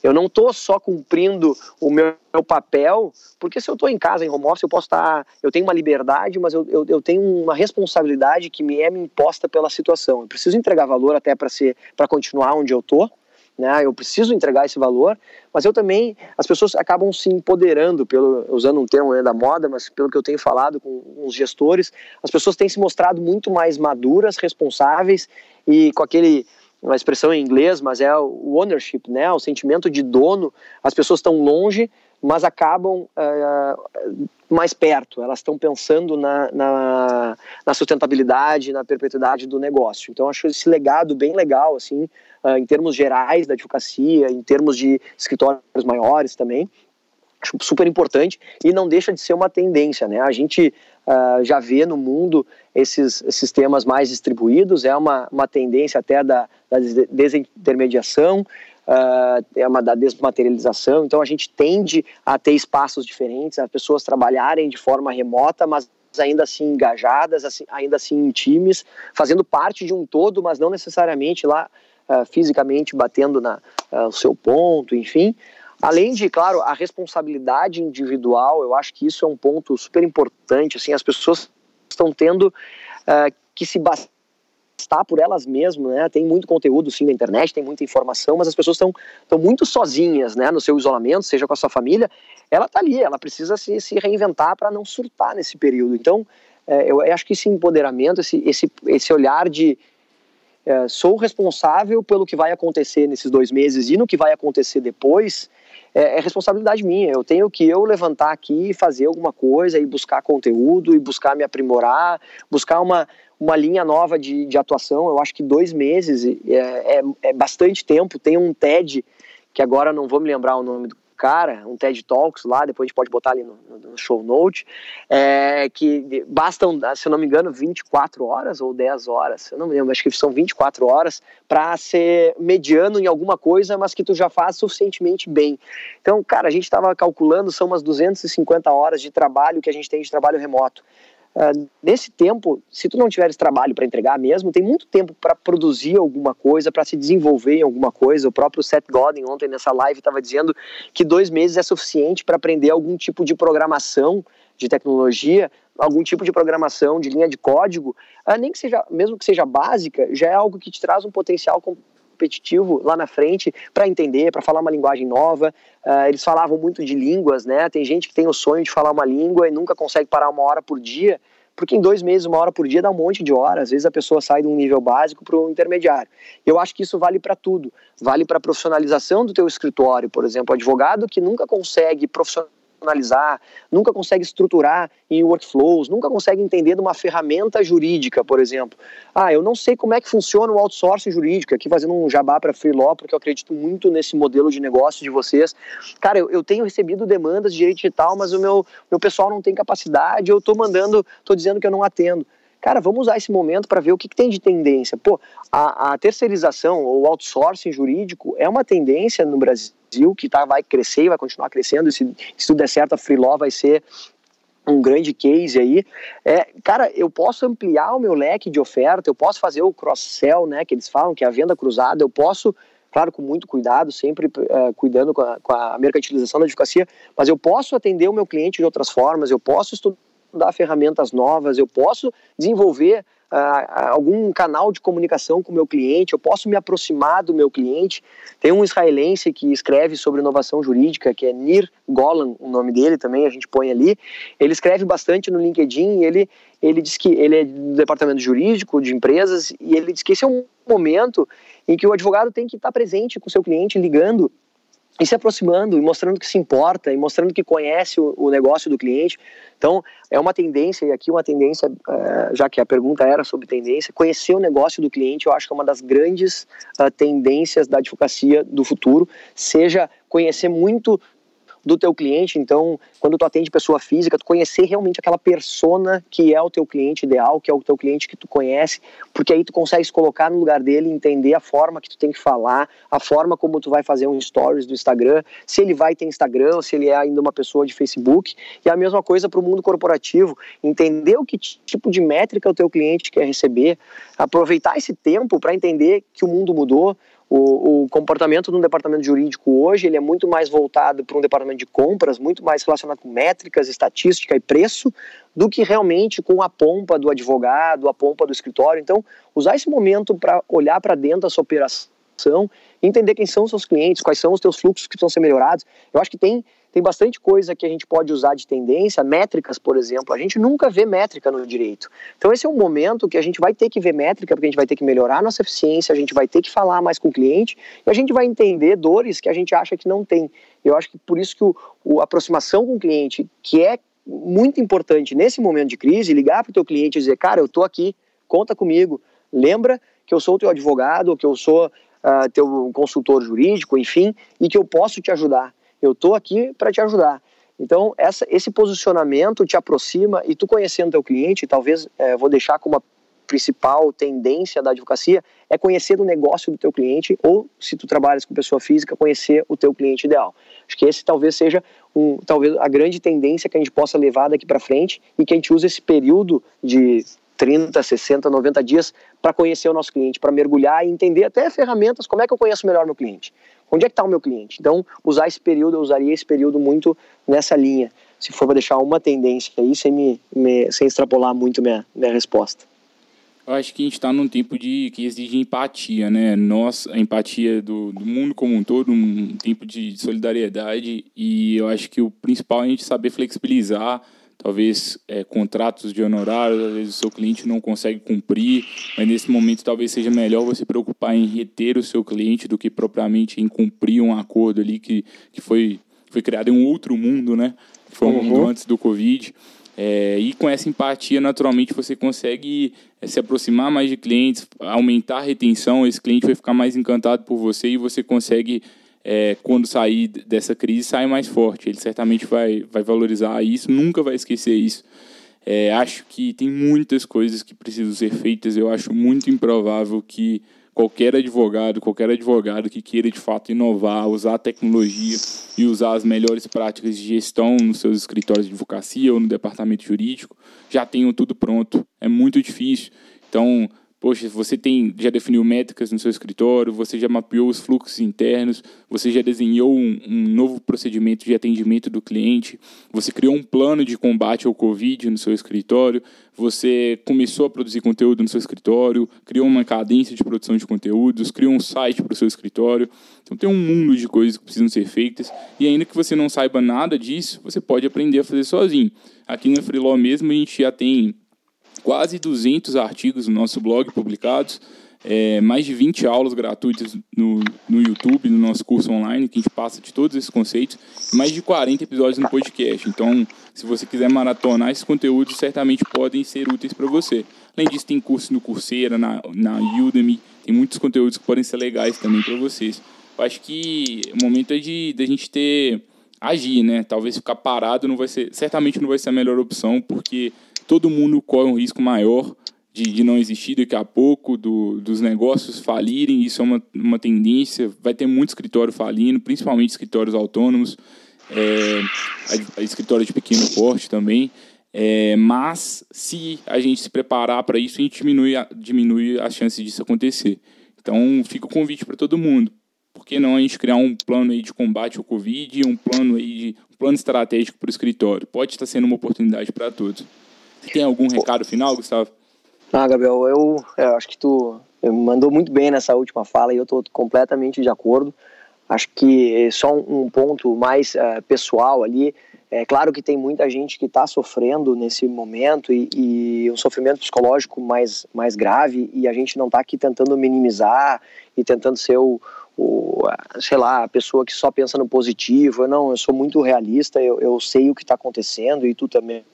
Eu não estou só cumprindo o meu, meu, papel, porque se eu estou em casa, em home office, eu posso estar. Eu tenho uma liberdade, mas eu, eu, eu tenho uma responsabilidade que me é imposta pela situação. Eu preciso entregar valor até para ser para continuar onde eu estou. Né? Eu preciso entregar esse valor, mas eu também as pessoas acabam se empoderando pelo usando um termo né, da moda, mas pelo que eu tenho falado com os gestores, as pessoas têm se mostrado muito mais maduras, responsáveis e com aquele uma expressão em inglês, mas é o ownership, né? O sentimento de dono. As pessoas estão longe, mas acabam uh, mais perto. Elas estão pensando na, na, na, sustentabilidade, na perpetuidade do negócio. Então, acho esse legado bem legal, assim, uh, em termos gerais da advocacia, em termos de escritórios maiores também. Acho super importante e não deixa de ser uma tendência, né? A gente uh, já vê no mundo esses sistemas mais distribuídos, é uma, uma tendência até da, da desintermediação, uh, é uma da desmaterialização, então a gente tende a ter espaços diferentes, as pessoas trabalharem de forma remota, mas ainda assim engajadas, assim, ainda assim em times, fazendo parte de um todo, mas não necessariamente lá uh, fisicamente batendo na, uh, o seu ponto, enfim. Além de, claro, a responsabilidade individual, eu acho que isso é um ponto super importante. Assim, as pessoas estão tendo uh, que se bastar por elas mesmas, né? Tem muito conteúdo, sim, na internet, tem muita informação, mas as pessoas estão muito sozinhas, né? No seu isolamento, seja com a sua família, ela está ali, ela precisa se, se reinventar para não surtar nesse período. Então, é, eu acho que esse empoderamento, esse, esse, esse olhar de é, sou responsável pelo que vai acontecer nesses dois meses e no que vai acontecer depois, é, é, responsabilidade minha. Eu tenho que eu levantar aqui fazer alguma coisa e buscar conteúdo e buscar me aprimorar, buscar uma, uma linha nova de, de atuação. Eu acho que dois meses é, é, é bastante tempo. Tem um TED que agora não vou me lembrar o nome do cara, um TED Talks lá, depois a gente pode botar ali no, no show note, é, que bastam, se eu não me engano, 24 horas ou 10 horas, eu não me lembro, acho que são 24 horas para ser mediano em alguma coisa, mas que tu já faz suficientemente bem. Então, cara, a gente estava calculando, são umas 250 horas de trabalho que a gente tem de trabalho remoto. Uh, nesse tempo, se tu não tiveres trabalho para entregar mesmo, tem muito tempo para produzir alguma coisa, para se desenvolver em alguma coisa. O próprio Seth Godin ontem nessa live estava dizendo que dois meses é suficiente para aprender algum tipo de programação de tecnologia, algum tipo de programação de linha de código, uh, nem que seja, mesmo que seja básica, já é algo que te traz um potencial competitivo lá na frente para entender, para falar uma linguagem nova. Uh, eles falavam muito de línguas, né? Tem gente que tem o sonho de falar uma língua e nunca consegue parar uma hora por dia, porque em dois meses, uma hora por dia dá um monte de horas. Às vezes a pessoa sai de um nível básico para o intermediário. Eu acho que isso vale para tudo. Vale para a profissionalização do teu escritório, por exemplo, advogado que nunca consegue profissionalizar racionalizar, nunca consegue estruturar em workflows, nunca consegue entender de uma ferramenta jurídica, por exemplo. Ah, eu não sei como é que funciona o outsourcing jurídico, aqui fazendo um jabá para Freelaw, porque eu acredito muito nesse modelo de negócio de vocês. Cara, eu, eu tenho recebido demandas de direito digital, mas o meu, meu pessoal não tem capacidade, eu estou mandando, estou dizendo que eu não atendo. Cara, vamos usar esse momento para ver o que, que, tem de tendência. Pô, a, a terceirização ou outsourcing jurídico é uma tendência no Brasil que tá, vai crescer e vai continuar crescendo. Se, se tudo der certo, a Freelaw vai ser um grande case aí. É, cara, eu posso ampliar o meu leque de oferta, eu posso fazer o cross-sell, né, que eles falam, que é a venda cruzada, eu posso, claro, com muito cuidado, sempre uh, cuidando com a, com a mercantilização da advocacia, mas eu posso atender o meu cliente de outras formas, eu posso estudar ferramentas novas, eu posso desenvolver uh, algum canal de comunicação com o meu cliente, eu posso me aproximar do meu cliente. Tem um israelense que escreve sobre inovação jurídica, que é Nir Golan, o nome dele também, a gente põe ali. Ele escreve bastante no LinkedIn e ele, ele diz que ele é do departamento jurídico de empresas e ele diz que esse é um momento em que o advogado tem que estar presente com o seu cliente, ligando e se aproximando e mostrando que se importa e mostrando que conhece o, o negócio do cliente. Então, é uma tendência, e aqui uma tendência, uh, já que a pergunta era sobre tendência, conhecer o negócio do cliente, eu acho que é uma das grandes uh, tendências da advocacia do futuro, seja conhecer muito do teu cliente. Então, quando tu atende pessoa física, tu conhecer realmente aquela persona que é o teu cliente ideal, que é o teu cliente que tu conhece, porque aí tu consegue se colocar no lugar dele, entender a forma que tu tem que falar, a forma como tu vai fazer um stories do Instagram, se ele vai ter Instagram, se ele é ainda uma pessoa de Facebook. E a mesma coisa para o mundo corporativo, entender o que tipo de métrica o teu cliente quer receber, aproveitar esse tempo para entender que o mundo mudou, o, o comportamento de um departamento jurídico hoje ele é muito mais voltado para um departamento de compras, muito mais relacionado com métricas, estatística e preço, do que realmente com a pompa do advogado, a pompa do escritório. Então, usar esse momento para olhar para dentro da sua operação entender quem são os seus clientes, quais são os teus fluxos que precisam ser melhorados. Eu acho que tem, tem bastante coisa que a gente pode usar de tendência, métricas, por exemplo. A gente nunca vê métrica no direito. Então esse é um momento que a gente vai ter que ver métrica, porque a gente vai ter que melhorar nossa eficiência, a gente vai ter que falar mais com o cliente e a gente vai entender dores que a gente acha que não tem. Eu acho que por isso que o, o aproximação com o cliente, que é muito importante nesse momento de crise, ligar para o teu cliente e dizer, cara, eu estou aqui, conta comigo, lembra que eu sou teu advogado, que eu sou uh, teu consultor jurídico, enfim, e que eu posso te ajudar. Eu estou aqui para te ajudar. Então, essa, esse posicionamento te aproxima e tu conhecendo teu cliente, talvez é, vou deixar como a principal tendência da advocacia, é conhecer o negócio do teu cliente ou, se tu trabalhas com pessoa física, conhecer o teu cliente ideal. Acho que esse talvez seja um, talvez a grande tendência que a gente possa levar daqui para frente e que a gente use esse período de 30, 60, 90 dias para conhecer o nosso cliente, para mergulhar e entender até ferramentas, como é que eu conheço melhor meu cliente? Onde é que está o meu cliente? Então, usar esse período, eu usaria esse período muito nessa linha, se for para deixar uma tendência aí, sem, me, me, sem extrapolar muito minha, minha resposta. Eu acho que a gente está num tempo de que exige empatia, né? Nós, a empatia do, do, mundo como um todo, um tempo de solidariedade, e eu acho que o principal é a gente saber flexibilizar talvez é, contratos de honorários, às vezes o seu cliente não consegue cumprir, mas nesse momento talvez seja melhor você preocupar em reter o seu cliente do que propriamente em cumprir um acordo ali que, que foi, foi criado em um outro mundo, né? Foi um uhum. mundo antes do Covid. É, e com essa empatia, naturalmente, você consegue é, se aproximar mais de clientes, aumentar a retenção, esse cliente vai ficar mais encantado por você e você consegue é, quando sair dessa crise, sai mais forte. Ele certamente vai, vai valorizar isso, nunca vai esquecer isso. É, acho que tem muitas coisas que precisam ser feitas. Eu acho muito improvável que qualquer advogado, qualquer advogado que queira de fato inovar, usar a tecnologia e usar as melhores práticas de gestão nos seus escritórios de advocacia ou no departamento jurídico, já tenham tudo pronto. É muito difícil. Então, Poxa, você tem, já definiu métricas no seu escritório, você já mapeou os fluxos internos, você já desenhou um, um, novo procedimento de atendimento do cliente, você criou um plano de combate ao Covid no seu escritório, você começou a produzir conteúdo no seu escritório, criou uma cadência de produção de conteúdos, criou um site para o seu escritório. Então tem um mundo de coisas que precisam ser feitas e ainda que você não saiba nada disso, você pode aprender a fazer sozinho. Aqui na Freeló mesmo a gente já tem quase 200 artigos no nosso blog publicados, é, mais de 20 aulas gratuitas no, no YouTube, no nosso curso online, que a gente passa de todos esses conceitos, mais de 40 episódios no podcast. Então, se você quiser maratonar esses conteúdos, certamente podem ser úteis para você. Além disso, tem curso no Coursera, na, na Udemy, tem muitos conteúdos que podem ser legais também para vocês. Eu acho que o momento é de, de a gente ter agir, né? Talvez ficar parado não vai ser, certamente não vai ser a melhor opção, porque todo mundo corre um risco maior de, de não existir daqui a pouco, do, dos negócios falirem, isso é uma, uma tendência, vai ter muito escritório falindo, principalmente escritórios autônomos, é, a, a escritório de pequeno porte também, é, mas se a gente se preparar para isso, a gente diminui, a, diminui as chances disso acontecer. Então fica o convite para todo mundo. Por que não a gente criar um plano aí de combate ao Covid, um plano aí de um plano estratégico para o escritório? Pode estar sendo uma oportunidade para todos. Tem algum recado final, Gustavo? Ah, Gabriel, eu, eu acho que tu mandou muito bem nessa última fala e eu estou completamente de acordo. Acho que só um, ponto mais uh, pessoal ali. É claro que tem muita gente que está sofrendo nesse momento e, e, um sofrimento psicológico mais, mais grave e a gente não está aqui tentando minimizar e tentando ser o, o, sei lá, a pessoa que só pensa no positivo. Eu não, eu sou muito realista, eu, eu sei o que está acontecendo e tu também.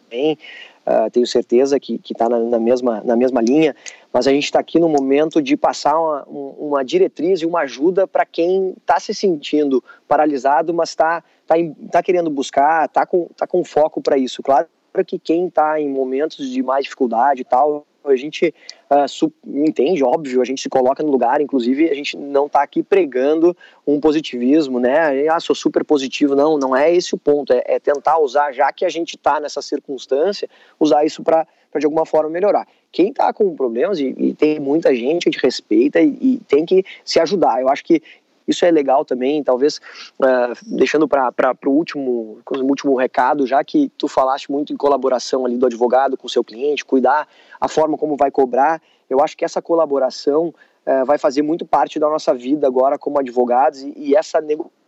Uh, tenho certeza que está na, na, mesma, na mesma linha, mas a gente está aqui no momento de passar uma, uma diretriz e uma ajuda para quem está se sentindo paralisado, mas está tá, tá querendo buscar, está com, tá com foco para isso. Claro que quem está em momentos de mais dificuldade e tal, a gente uh, entende, óbvio, a gente se coloca no lugar, inclusive a gente não está aqui pregando um positivismo, né? Ah, sou super positivo. Não, não é esse o ponto, é, é tentar usar, já que a gente está nessa circunstância, usar isso para de alguma forma melhorar. Quem está com problemas, e, e, tem muita gente, a gente respeita e, e tem que se ajudar. Eu acho que isso é legal também, talvez uh, deixando para o último, último recado, já que tu falaste muito em colaboração ali do advogado com o seu cliente, cuidar a forma como vai cobrar. Eu acho que essa colaboração é, vai fazer muito parte da nossa vida agora como advogados e, e essa negociação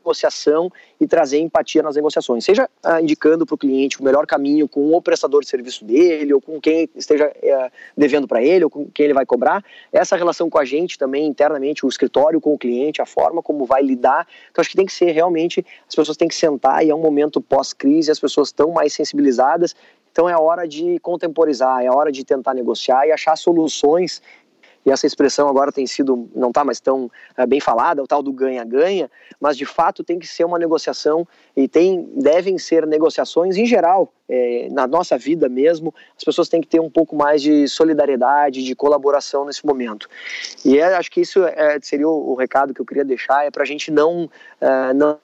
e trazer empatia nas negociações, seja ah, indicando para o cliente o melhor caminho com o prestador de serviço dele, ou com quem esteja é, devendo para ele, ou com quem ele vai cobrar, essa relação com a gente também internamente, o escritório com o cliente, a forma como vai lidar, então acho que tem que ser realmente, as pessoas têm que sentar e é um momento pós-crise, as pessoas estão mais sensibilizadas, então é hora de contemporizar, é hora de tentar negociar e achar soluções e essa expressão agora tem sido, não está mais tão é, bem falada, o tal do ganha-ganha, mas de fato tem que ser uma negociação e tem, devem ser negociações em geral, é, na nossa vida mesmo, as pessoas têm que ter um pouco mais de solidariedade, de colaboração nesse momento. E é, acho que isso é, seria o, o, recado que eu queria deixar, é para a gente não, é, não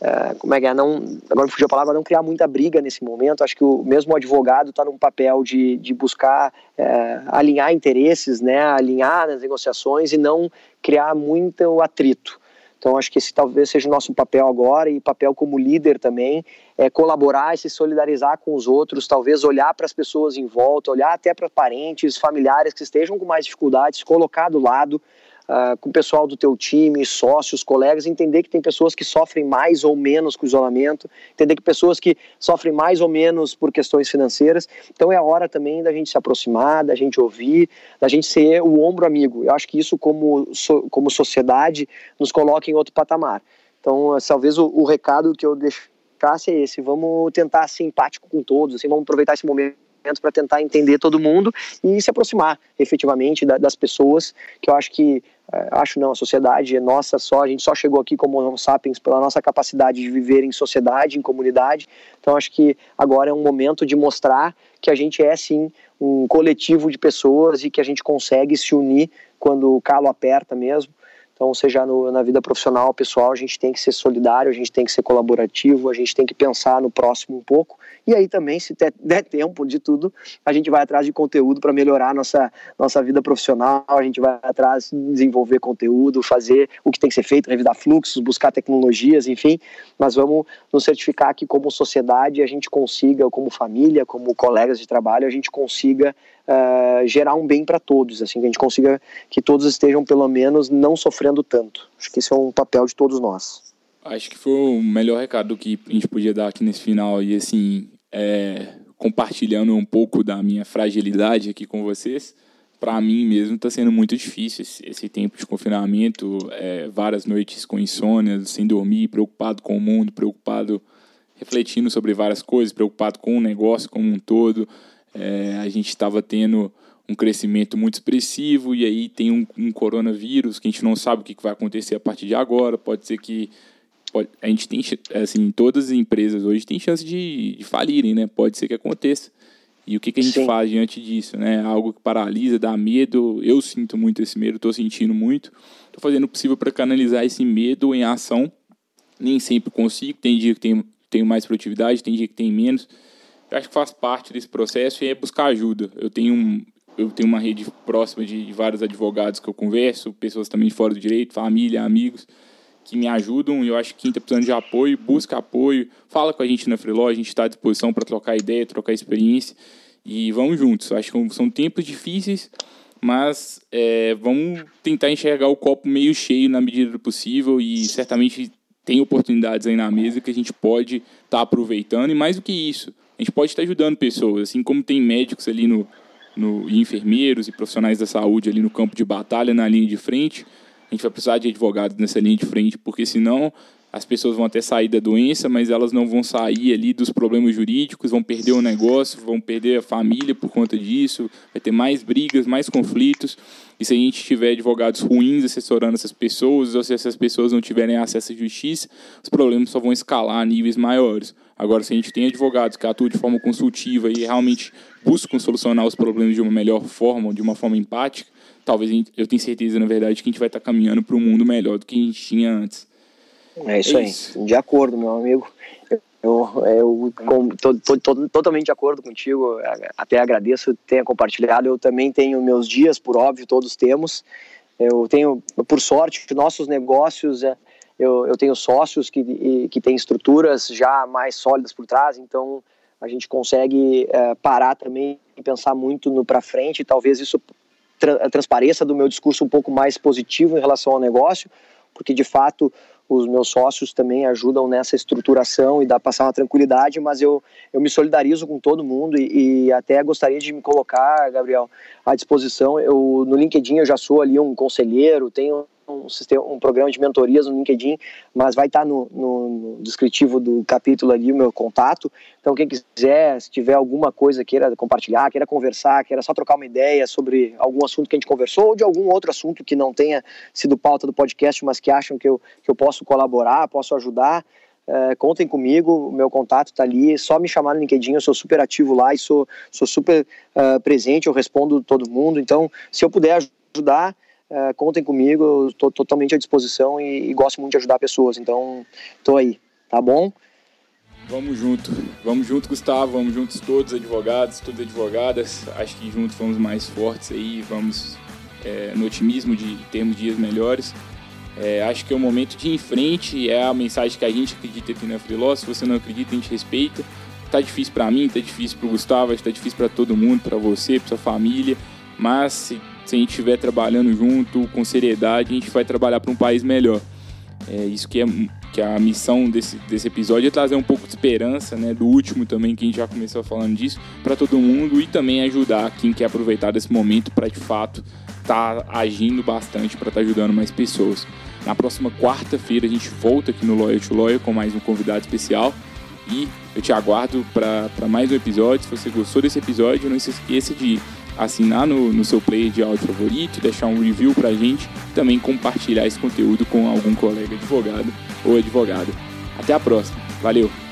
é, como é que é, não, agora fugiu a palavra, não criar muita briga nesse momento, acho que o mesmo advogado está num papel de, de buscar é, alinhar interesses, né, alinhar nas negociações e não criar muito atrito. Então, acho que esse talvez seja o nosso papel agora e papel como líder também, é colaborar e se solidarizar com os outros, talvez olhar para as pessoas em volta, olhar até para parentes, familiares que estejam com mais dificuldades, colocar do lado, uh, com o pessoal do teu time, sócios, colegas, entender que tem pessoas que sofrem mais ou menos com o isolamento, entender que pessoas que sofrem mais ou menos por questões financeiras. Então é a hora também da gente se aproximar, da gente ouvir, da gente ser o ombro amigo. Eu acho que isso como, como sociedade nos coloca em outro patamar. Então, talvez o, o recado que eu deixasse é esse: vamos tentar ser empático com todos, assim, vamos aproveitar esse momento para tentar entender todo mundo e se aproximar efetivamente das pessoas, que eu acho que acho não, a sociedade é nossa só, a gente só chegou aqui como Homo sapiens pela nossa capacidade de viver em sociedade, em comunidade. Então acho que agora é um momento de mostrar que a gente é sim um coletivo de pessoas e que a gente consegue se unir quando o calo aperta mesmo. Então, seja no, na vida profissional, pessoal, a gente tem que ser solidário, a gente tem que ser colaborativo, a gente tem que pensar no próximo um pouco. E aí também, se der, der tempo de tudo, a gente vai atrás de conteúdo para melhorar nossa, nossa vida profissional, a gente vai atrás de desenvolver conteúdo, fazer o que tem que ser feito, revisar fluxos, buscar tecnologias, enfim. Mas vamos nos certificar que, como sociedade, a gente consiga, como família, como colegas de trabalho, a gente consiga uh, gerar um bem para todos, assim, que a gente consiga que todos estejam, pelo menos, não sofrendo tanto. Acho que esse é um papel de todos nós. Acho que foi o melhor recado que a gente podia dar aqui nesse final e, assim, é, compartilhando um pouco da minha fragilidade aqui com vocês. Para mim mesmo está sendo muito difícil esse, esse tempo de confinamento, é, várias noites com insônia, sem dormir, preocupado com o mundo, preocupado refletindo sobre várias coisas, preocupado com o negócio como um todo. É, a gente estava tendo um crescimento muito expressivo e aí tem um, um, coronavírus que a gente não sabe o que vai acontecer a partir de agora. Pode ser que pode, a gente tem assim todas as empresas hoje têm chance de, de falirem, né? Pode ser que aconteça. E o que, que a gente Sim. faz diante disso, né? Algo que paralisa, dá medo. Eu sinto muito esse medo, estou sentindo muito. Estou fazendo o possível para canalizar esse medo em ação. Nem sempre consigo. Tem dia que tenho, tenho mais produtividade, tem dia que tem menos eu acho que faz parte desse processo e é buscar ajuda. Eu tenho, um, eu tenho uma rede próxima de, de vários advogados que eu converso, pessoas também fora do direito, família, amigos, que me ajudam eu acho que quem está precisando de apoio, busca apoio, fala com a gente na Freeló, a gente está à disposição para trocar ideia, trocar experiência e vamos juntos. Acho que são tempos difíceis, mas é, vamos tentar enxergar o copo meio cheio na medida do possível e certamente tem oportunidades aí na mesa que a gente pode estar tá aproveitando e mais do que isso, a gente pode estar ajudando pessoas, assim como tem médicos ali no, no, e enfermeiros e profissionais da saúde ali no campo de batalha, na linha de frente. A gente vai precisar de advogados nessa linha de frente, porque senão as pessoas vão até sair da doença, mas elas não vão sair ali dos problemas jurídicos, vão perder o negócio, vão perder a família por conta disso, vai ter mais brigas, mais conflitos. E se a gente tiver advogados ruins assessorando essas pessoas, ou se essas pessoas não tiverem acesso à justiça, os problemas só vão escalar a níveis maiores. Agora, se a gente tem advogados que atuam de forma consultiva e realmente buscam solucionar os problemas de uma melhor forma, de uma forma empática, talvez gente, eu tenho certeza, na verdade, que a gente vai estar caminhando para um mundo melhor do que a gente tinha antes. É isso, é isso. aí, de acordo, meu amigo. Eu, eu estou totalmente de acordo contigo, até agradeço ter compartilhado. Eu também tenho meus dias, por óbvio, todos temos. Eu tenho, por sorte, nossos negócios, é, eu, eu tenho sócios que, que têm estruturas já mais sólidas por trás, então a gente consegue é, parar também e pensar muito no para frente. Talvez isso tra transpareça do meu discurso um pouco mais positivo em relação ao negócio, porque de fato os meus sócios também ajudam nessa estruturação e dá passar uma tranquilidade, mas eu, eu me solidarizo com todo mundo e, e, até gostaria de me colocar, Gabriel, à disposição. Eu no LinkedIn eu já sou ali um conselheiro, tenho um, sistema, um programa de mentorias no LinkedIn, mas vai estar no, no, no, descritivo do capítulo ali o meu contato. Então, quem quiser, se tiver alguma coisa queira compartilhar, queira conversar, queira só trocar uma ideia sobre algum assunto que a gente conversou ou de algum outro assunto que não tenha sido pauta do podcast, mas que acham que eu, que eu posso colaborar, posso ajudar, é, contem comigo, o meu contato está ali, é só me chamar no LinkedIn, eu sou super ativo lá e sou, sou super uh, presente, eu respondo todo mundo, então se eu puder ajudar, é, contem comigo, estou totalmente à disposição e, e, gosto muito de ajudar pessoas, então estou aí, tá bom? Vamos junto, vamos junto, Gustavo, vamos juntos todos, advogados, todas advogadas, acho que juntos vamos mais fortes aí, vamos é, no otimismo de termos dias melhores. É, acho que é o momento de ir em frente, é a mensagem que a gente acredita aqui na Freeló, se você não acredita, a gente respeita. Tá difícil para mim, tá difícil para o Gustavo, tá difícil para todo mundo, para você, para sua família, mas se se a gente estiver trabalhando junto, com seriedade, a gente vai trabalhar para um país melhor. É isso que é, que é a missão desse, desse episódio, é trazer um pouco de esperança, né, do último também, que a gente já começou falando disso, para todo mundo e também ajudar quem quer aproveitar desse momento para de fato estar tá agindo bastante para estar tá ajudando mais pessoas. Na próxima quarta-feira a gente volta aqui no Lawyer to Lawyer com mais um convidado especial e eu te aguardo para mais um episódio. Se você gostou desse episódio, não se esqueça de assinar no, no seu player de áudio favorito, deixar um review pra gente, também compartilhar esse conteúdo com algum colega advogado ou advogada. Até a próxima. Valeu!